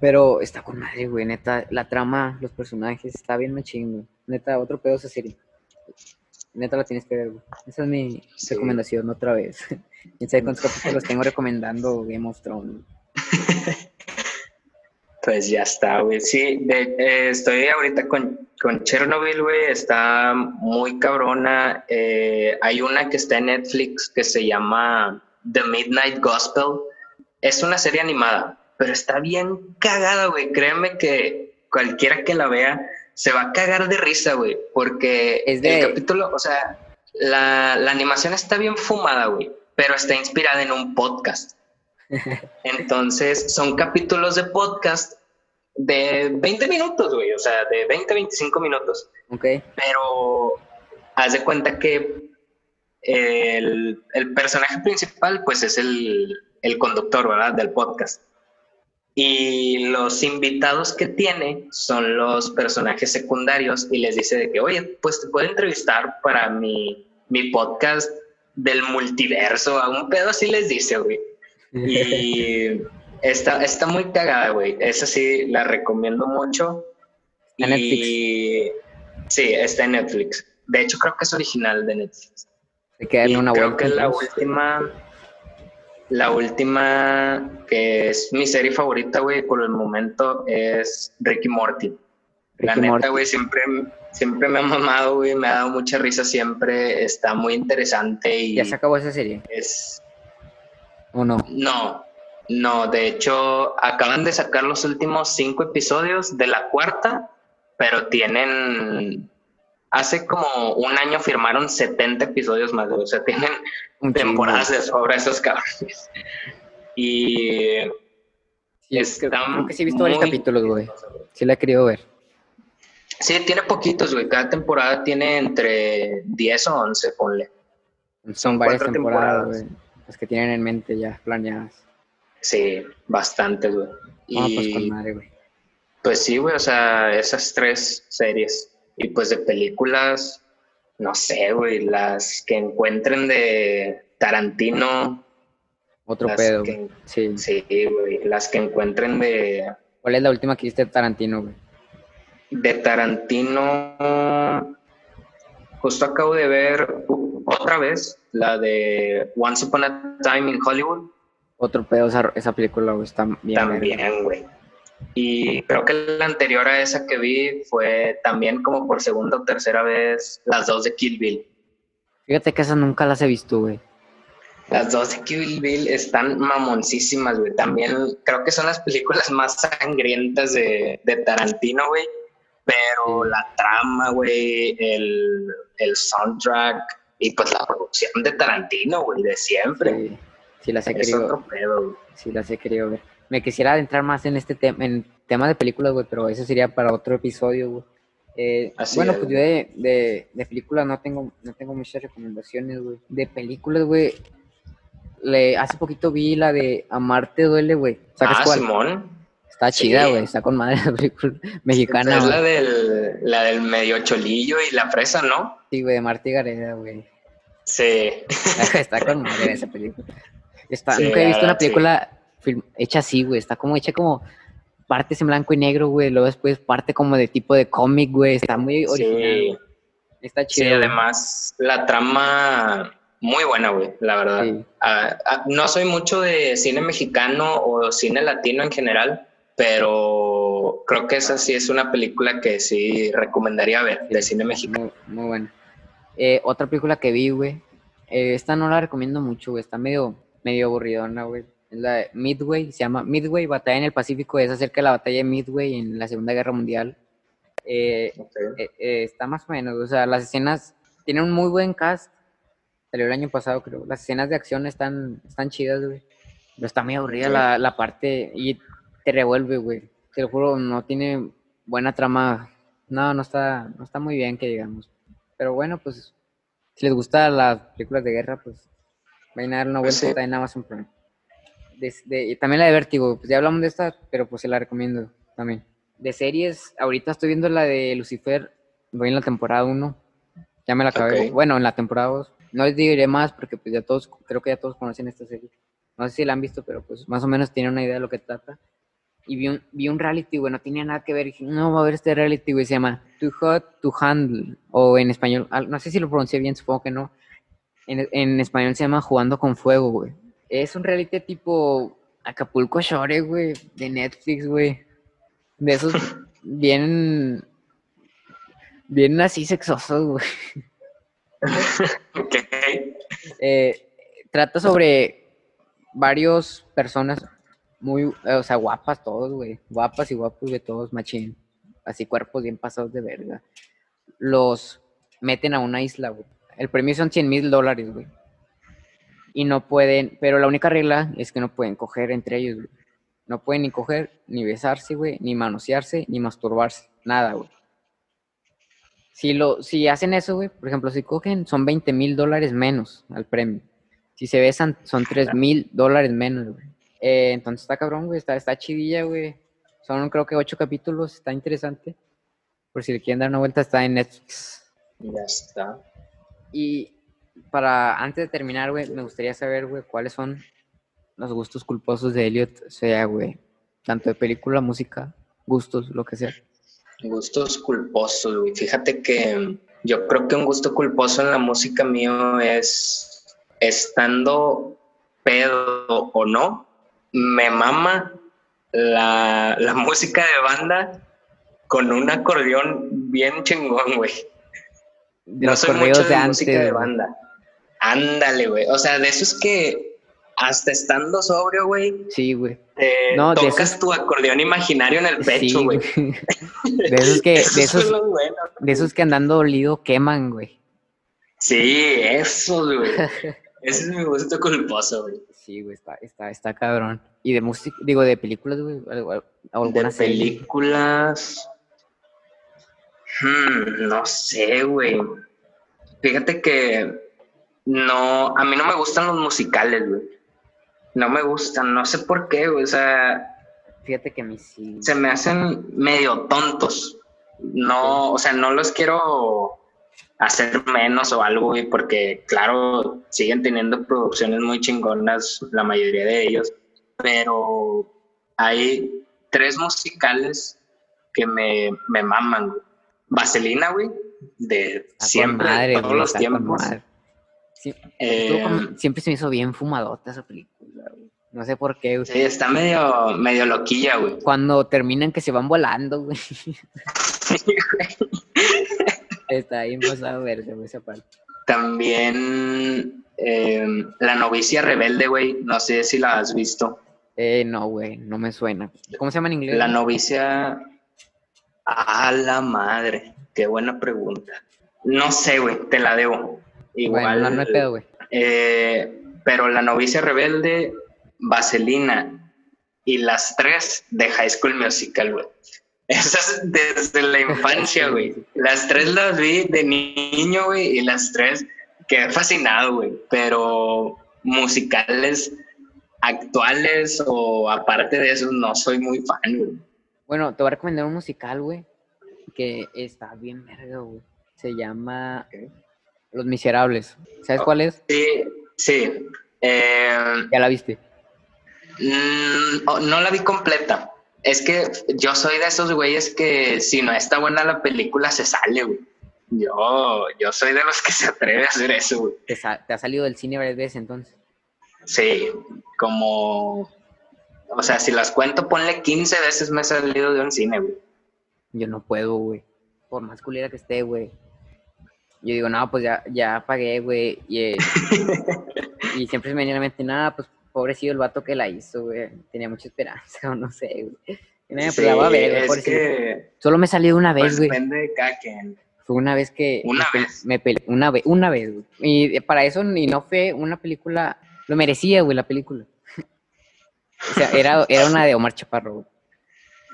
Pero está con madre, güey, neta. La trama, los personajes, está bien machín, güey. Neta, otro pedo esa serie. Neta la tienes que ver, güey. Esa es mi Sí. recomendación otra vez. (laughs) Quién sabe cuántos capítulos tengo recomendando Game of Thrones. (laughs) pues ya está, güey. Sí, de- eh, estoy ahorita con, con Chernobyl, güey. Está muy cabrona. Eh, hay una que está en Netflix que se llama The Midnight Gospel. Es una serie animada, pero está bien cagada, güey. Créeme que cualquiera que la vea se va a cagar de risa, güey. Porque Es de- el capítulo, o sea, la, la animación está bien fumada, güey. Pero está inspirada en un podcast. (laughs) Entonces, son capítulos de podcast de 20 minutos, güey, o sea, de 20 a 25 minutos. ¿Ok? Pero haz de cuenta que el, el personaje principal, pues es el, el conductor, ¿verdad? Del podcast. Y los invitados que tiene son los personajes secundarios y les dice de que, oye, pues te puedo entrevistar para mi, mi podcast del multiverso. A un pedo así les dice, güey. Y (laughs) está, está muy cagada, güey. Esa sí la recomiendo mucho. En y sí, está en Netflix. De hecho, creo que es original de Netflix. Hay que darle Y una creo vuelta. que la última, la última que es mi serie favorita, güey, por el momento es Ricky Morty. La Ricky neta, Morty. güey, siempre, siempre me ha mamado, güey, me ha dado mucha risa siempre, está muy interesante y ¿Ya se acabó esa serie? es... ¿O no? No, no, de hecho acaban de sacar los últimos cinco episodios de la cuarta, pero tienen... Hace como un año firmaron 70 episodios más, o sea, tienen temporadas de sobra esos cabrones. Y Sí, es que- está creo que sí he visto varios capítulos, güey. Sí la he querido ver. sí, tiene poquitos, güey. Cada temporada tiene entre 10 o 11, ponle. Son varias cuatro temporadas. güey. Las que tienen en mente ya planeadas. Sí, bastantes, güey. Ah, pues con madre, güey. pues sí, güey, o sea, esas tres series. Y pues de películas, no sé, güey, las que encuentren de Tarantino. Otro pedo, que- güey. Sí. Sí, güey, las que encuentren de, ¿Cuál es la última que viste de Tarantino, güey? de Tarantino. Justo acabo de ver otra vez la de Once Upon a Time in Hollywood. Otro pedo esa, esa película, güey. Está bien. También, güey. Y creo que la anterior a esa que vi fue también como por segunda o tercera vez las dos de Kill Bill. Fíjate que esas nunca las he visto, güey. Las dos de Kill Bill están mamoncísimas, güey. También creo que son las películas más sangrientas de, de Tarantino, güey. Pero la trama, güey, el, el soundtrack y pues la producción de Tarantino, güey, de siempre. Sí, sí las he es querido, otro pedo, güey. sí las he querido ver. Me quisiera adentrar más en este tema, en tema de películas, güey, pero eso sería para otro episodio, güey. Eh, bueno, es, pues yo de, de, de películas no tengo, no tengo muchas recomendaciones, güey. De películas, güey, le, hace poquito vi la de Amarte duele, güey. ¿Sabes Ah, cuál? Simón. Está chida, güey, está con madre (laughs) la película mexicana, es la del, la del medio cholillo y la fresa, ¿no? Sí, güey, de Marta y Gareda, güey. Sí. (laughs) está con (laughs) madre esa película. Está, Sí, nunca he visto una sí. película film- hecha así, güey. Está como hecha como partes en blanco y negro, güey. Luego después parte como de tipo de cómic, güey. Está muy original. Sí. Está Sí, chido. güey. además la trama muy buena, güey, la verdad. Sí. Ah, ah, no soy mucho de cine mexicano o cine latino en general, pero creo que esa sí es una película que sí recomendaría ver de cine mexicano. Muy, muy bueno. Eh, otra película que vi, güey. eh, esta no la recomiendo mucho, güey. Está medio, medio aburridona, güey. Es la de Midway. Se llama Midway, Batalla en el Pacífico. Es acerca de la batalla de Midway en la Segunda Guerra Mundial. Eh, eh, eh, está más o menos, o sea, las escenas tienen un muy buen cast. Salió el año pasado, creo. Las escenas de acción están, están chidas, güey. Pero está muy aburrida la, la parte y te revuelve, güey. Te lo juro, no tiene buena trama. No, no está, no está muy bien, que digamos. Pero bueno, pues, si les gustan las películas de guerra, pues, vayan a dar una Pues vuelta sí. en Amazon Prime. De- de- también la de Vértigo, pues ya hablamos de esta, pero pues se la recomiendo también. De series, ahorita estoy viendo la de Lucifer, voy en la temporada 1, ya me la acabé, Ok. bueno, en la temporada 2, no les diré más porque pues ya todos, creo que ya todos conocen esta serie, no sé si la han visto, pero pues más o menos tienen una idea de lo que trata. Y vi un, vi un reality, güey, no tenía nada que ver, dije, no, va a ver este reality, güey, se llama Too Hot to Handle, o en español, no sé si lo pronuncié bien, supongo que no, en, en español se llama Jugando con Fuego, güey. Es un reality tipo Acapulco Shore, güey, de Netflix, güey. De esos (laughs) bien, bien así sexosos, güey. Ok. Eh, trata sobre varios personas muy, eh, o sea, guapas todos, güey. Guapas y guapos de todos, machín. Así cuerpos bien pasados de verga. Los meten a una isla, güey. El premio son 100 mil dólares, güey. Y no pueden, pero la única regla es que no pueden coger entre ellos, güey. No pueden ni coger, ni besarse, güey, ni manosearse, ni masturbarse. Nada, güey. Si, lo, si hacen eso, güey, por ejemplo, si cogen, son 20 mil dólares menos al premio. Si se besan, son 3 mil dólares menos, güey. Eh, entonces está cabrón, güey, está, está chidilla, güey. Son creo que ocho capítulos, está interesante. Por si le quieren dar una vuelta, está en Netflix. Ya está. Y para, antes de terminar, güey, me gustaría saber, güey, cuáles son los gustos culposos de Elliot, sea, güey, tanto de película, música, gustos, lo que sea. Gustos culposos, güey. Fíjate que yo creo que un gusto culposo en la música mío es estando pedo o no, me mama la, la (laughs) música de banda con un acordeón bien chingón, güey. De no los soy mucho de, de música de banda. Ándale, güey. O sea, de esos que hasta estando sobrio, güey, Sí, güey. No, de tocas esos- tu acordeón imaginario en el pecho, güey. (laughs) De esos que, de Esos esos, de esos que andando dolido queman, güey. Sí, eso, güey. Ese es mi gusto culposo, güey. Sí, güey, está, está, está cabrón. Y de música, digo, de películas, güey, De películas. Hmm, no sé, güey. Fíjate que no, a mí no me gustan los musicales, güey. No me gustan, no sé por qué, güey. O sea, Fíjate que a mí sí. se me hacen medio tontos. No, o sea, no los quiero hacer menos o algo, güey, porque claro, siguen teniendo producciones muy chingonas, la mayoría de ellos, pero hay tres musicales que me, me maman, güey. Vaselina, güey, de Está siempre, madre, todos güey, los tiempos. Sí, Eh, siempre se me hizo bien fumadota esa película, güey. No sé por qué, güey. Sí, está medio, medio loquilla, güey. Cuando terminan que se van volando, güey. (laughs) Sí, güey. Está bien pasado verga, güey, esa parte. También eh, La novicia rebelde, güey. No sé si la has visto. Eh, no, güey, no me suena. ¿Cómo se llama en inglés? La novicia. A la madre. Qué buena pregunta. No sé, güey. Te la debo. Igual. Bueno, no, no pedo, güey. eh, pero La novicia rebelde, Vaselina y las tres de High School Musical, güey. Esas desde la infancia, (laughs) güey. Las tres las vi de niño, güey, y las tres quedé fascinado, güey. Pero musicales actuales o aparte de eso, no soy muy fan, güey. Bueno, te voy a recomendar un musical, güey, que está bien verga, güey. Se llama Los Miserables. ¿Sabes cuál es? Sí, sí. Eh, Ya la viste. Mm, oh, no la vi completa. Es que yo soy de esos güeyes que si no está buena la película se sale, güey. Yo, yo soy de los que se atreve a hacer eso, güey. Te ha salido del cine varias veces, entonces. Sí, como... O sea, si las cuento, ponle 15 veces me he salido de un cine, güey. Yo no puedo, güey. Por más culera que esté, güey. Yo digo, no, pues ya, ya pagué, güey. Y, eh, (laughs) y siempre me viene a la mente, nada, pues pobrecillo el vato que la hizo, güey. Tenía mucha esperanza, (laughs) o no sé, güey. Y nada, pues voy a ver, güey, es que Solo me salió una vez, pues, güey. depende de cada quien. Fue una vez que Una me, vez. me peleé, una vez, una vez, güey. Y eh, para eso ni no fue una película, lo merecía, güey, la película. O sea, era, era una de Omar Chaparro, güey.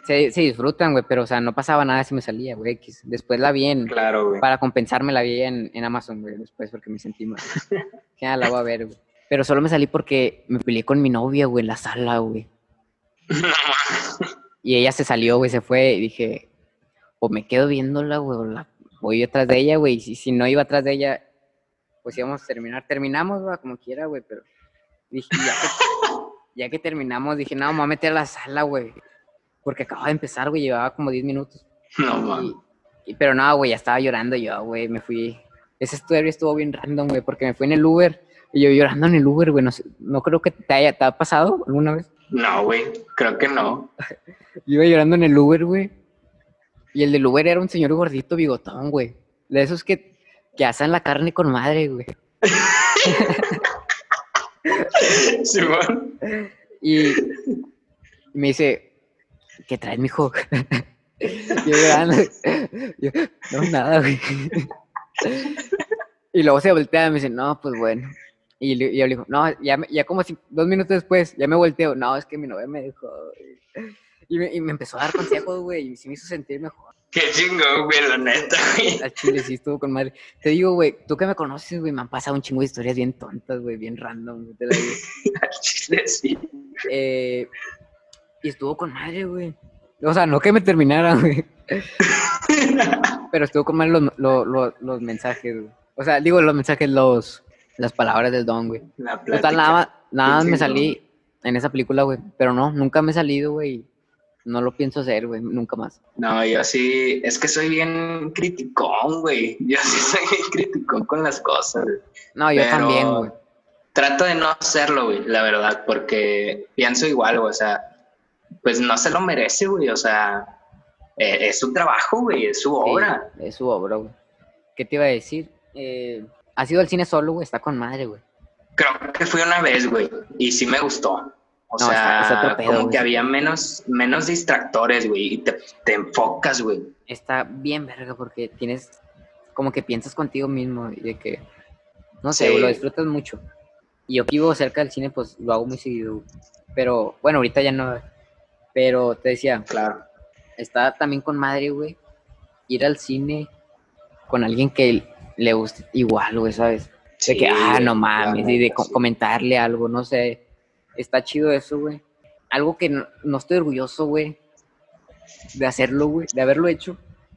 Se, se disfrutan, güey, pero o sea, no pasaba nada si me salía, güey. Después la vi en, Claro, güey. para compensarme la vi en, en Amazon, güey, después porque me sentí mal. (laughs) ya la voy a ver, güey. Pero solo me salí porque me peleé con mi novia, güey, en la sala, güey. Y ella se salió, güey, se fue y dije, o me quedo viéndola, güey, o la voy atrás de ella, güey. Y si, si no iba atrás de ella, pues íbamos a terminar. Terminamos, güey, como quiera, güey, pero dije, ya ya que terminamos, dije, no, me voy a meter a la sala, güey. Porque acababa de empezar, güey, llevaba como 10 minutos. no. Y, y- pero no, güey, ya estaba llorando yo, güey, me fui. Ese estudio estuvo bien random, güey, porque me fui en el Uber y yo llorando en el Uber, güey. No, sé- no creo que te haya te ha pasado alguna vez. No, güey. Creo que no. (laughs) Yo iba llorando en el Uber, güey. Y el del Uber era un señor gordito bigotón, güey. De esos que, que asan la carne con madre, güey. (laughs) (laughs) Simón. Y me dice, ¿qué traes, mijo? (laughs) yo. Yo, no, nada, y luego se voltea y me dice, no, pues bueno. Y, yo le digo, no, ya, ya como si, dos minutos después, ya me volteo. No, es que mi novia me dijo. güey". Y me, y me empezó a dar consejos, güey, y sí me hizo sentir mejor. Qué chingón, güey, la neta, güey. Al chile sí estuvo con madre. Te digo, güey, tú que me conoces, güey, me han pasado un chingo de historias bien tontas, güey, bien random. güey, te la digo. (laughs) Al chile, sí. Eh, y estuvo con madre, güey. O sea, no que me terminara, (laughs) güey. Pero estuvo con madre los, lo- lo- los mensajes, güey. O sea, digo los mensajes, los, las palabras del don, güey. La. Total, nada, más- nada me salí en esa película, güey. Pero no, nunca me he salido, güey. No lo pienso hacer, güey, nunca más. No, yo sí, es que soy bien criticón, güey. Yo sí soy bien criticón con las cosas. No, yo Pero también, güey. Trato de no hacerlo, güey, la verdad, porque pienso igual, güey, o sea, pues no se lo merece, güey, o sea, eh, es su trabajo, güey, es su Sí, obra. es su obra, güey. ¿Qué te iba a decir? Eh, ¿Has ido al cine solo, güey? Está con madre, güey. Creo que fui una vez, güey, y sí me gustó. O No, sea, es otro pedo, como güey. que había menos, menos distractores, güey, y te, te enfocas, güey. está bien verga porque tienes como que piensas contigo mismo y de que no sé, Sí. lo disfrutas mucho. Y yo que vivo cerca del cine, pues lo hago muy seguido. Pero bueno, ahorita ya no. Pero te decía, Claro. está también con madre, güey, ir al cine con alguien que le guste igual, güey, ¿sabes? De que, Sí, ah, no mames, y de sí. comentarle algo, no sé. Está chido eso, güey. Algo que no, no estoy orgulloso, güey, de hacerlo, güey, de haberlo hecho,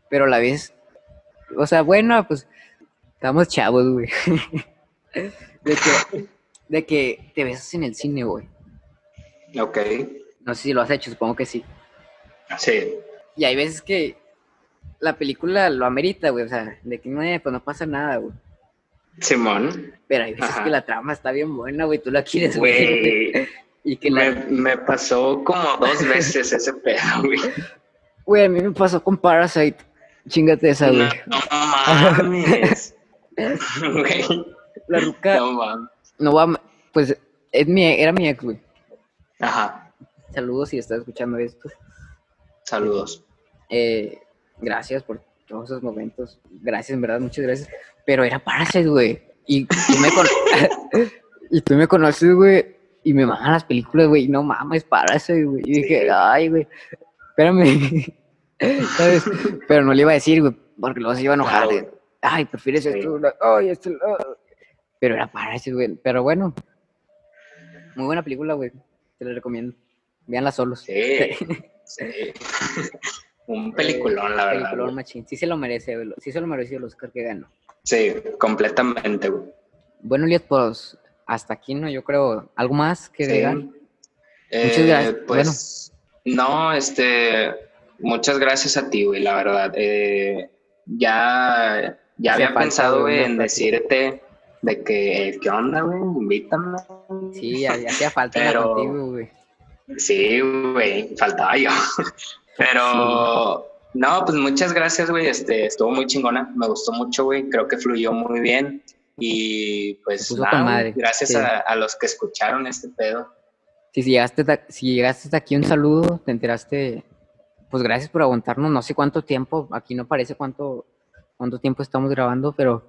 pero a la vez, o sea, bueno, pues, estamos chavos, güey. (laughs) de, que, de que te besas en el cine, güey. Ok, No sé si lo has hecho, supongo que sí. sí. Y hay veces que la película lo amerita, güey, o sea, de que no, pues no pasa nada, güey. Simón, Pero hay veces Ajá. que la trama está bien buena, güey, tú la quieres ver. güey. (laughs) Y que la- Me, me pasó como dos veces ese pedo, (laughs) güey. Güey, a mí me pasó con Parasite. Chingate esa, güey. No, no (laughs) mames. Güey, La ruca, no mames. no va, pues, es mi, era mi ex, güey. Ajá. Saludos si estás escuchando esto. Saludos. Eh, gracias por todos esos momentos. Gracias, en verdad, muchas gracias. Pero era Parasite, güey. Y tú me, con- (laughs) y tú me conoces, güey. Y me maman las películas, güey. No mames, Parasite, güey. Y dije, ay, güey. Espérame. (laughs) ¿Sabes? Pero no le iba a decir, güey. Porque luego se iba a enojar. Claro, ay, prefieres Sí. esto. Ay, esto. no". Pero era Parasite, güey. Pero bueno. Muy buena película, güey. Te la recomiendo. Veanla solos. Sí. (laughs) sí. Un peliculón, la verdad. Peliculón machín. Sí se lo merece, güey. Sí se lo mereció el Oscar que ganó. Sí, completamente, güey. Bueno, Eliot, pues hasta aquí, ¿no? Yo creo, ¿algo más que Sí. agregar? Eh, Muchas gracias. Pues, no, este, muchas gracias a ti, güey, la verdad. Eh, ya, ya había falta, pensado güey, en decirte de que, ¿qué onda, güey? Invítame. Sí, ya, ya hacía falta Pero- contigo, güey. Sí, güey, faltaba yo. (laughs) Pero, no, pues muchas gracias, güey. Este, estuvo muy chingona, me gustó mucho, güey. Creo que fluyó muy bien. Y pues, nada, madre, gracias sí. a, a los que escucharon este pedo. Sí, si llegaste, si llegaste hasta aquí, un saludo, te enteraste. Pues gracias por aguantarnos, no sé cuánto tiempo, aquí no parece cuánto, cuánto tiempo estamos grabando, pero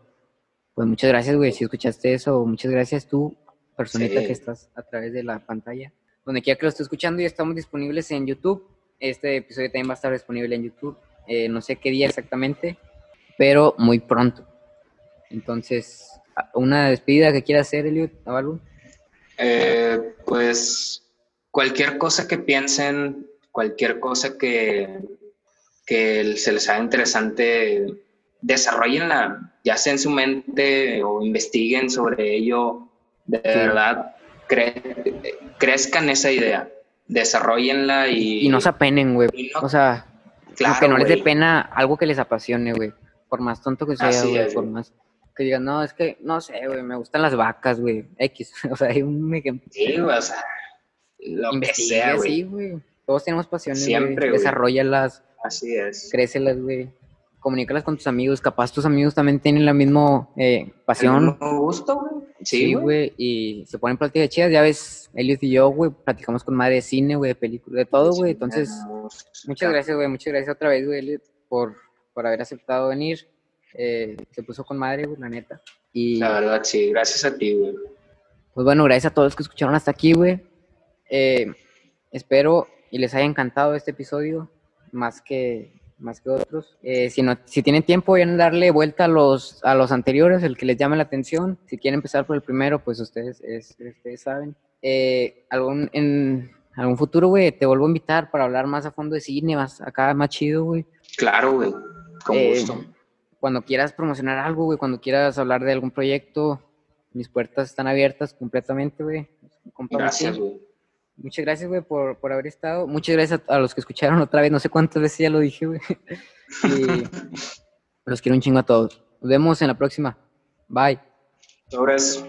pues muchas gracias, güey, si escuchaste eso, muchas gracias tú, personita Sí. que estás a través de la pantalla. Donde quiera que lo esté escuchando, ya estamos disponibles en YouTube. Este episodio también va a estar disponible en YouTube. Eh, no sé qué día exactamente, pero muy pronto. Entonces, una despedida que quiera hacer, Eliot, Avalu. Eh, pues cualquier cosa que piensen, cualquier cosa que, que se les haga interesante, desarrollenla, ya sea en su mente o investiguen sobre ello. De Sí. verdad, cre- crezcan esa idea, desarrollenla y... Y no se apenen, güey. no- O sea, claro, que no les dé pena algo que les apasione, güey. Por más tonto que sea, Así güey. es, Por güey. más que digan, no, es que, no sé, güey, me gustan las vacas, güey. X. (laughs) O sea, hay un ejemplo. Sí, güey, o sea, lo que Investigue, sea, güey. sí, güey. Todos tenemos pasiones, Siempre, güey. güey. Desarrollalas, Así es. crécelas, güey. Comunícalas con tus amigos. Capaz tus amigos también tienen la misma eh, pasión. Gusto, güey. Sí, güey. y se ponen pláticas chidas. Ya ves, Eliot y yo, güey, platicamos con madre de cine, güey, de películas, de todo, güey. Entonces, muchas gracias, güey, muchas gracias otra vez, güey, Eliot, por, por haber aceptado venir. Eh, se puso con madre, güey, la neta. Y La verdad, sí, gracias a ti, güey. pues bueno, gracias a todos los que escucharon hasta aquí, güey. Eh, espero y les haya encantado este episodio, más que, más que otros. Eh, si, no, si tienen tiempo, vayan a darle vuelta a los, a los anteriores, el que les llame la atención. Si quieren empezar por el primero, pues ustedes, es- ustedes saben. Eh, algún, en algún futuro, güey, te vuelvo a invitar para hablar más a fondo de cine, más acá, más chido, güey. Claro, güey. Con Eh, gusto. Cuando quieras promocionar algo, güey, cuando quieras hablar de algún proyecto, mis puertas están abiertas completamente, güey. Gracias, güey. Muchas gracias, güey, por, por haber estado. Muchas gracias a, los que escucharon otra vez. No sé cuántas veces ya lo dije, güey. (laughs) Los quiero un chingo a todos. Nos vemos en la próxima. Bye. Sobres.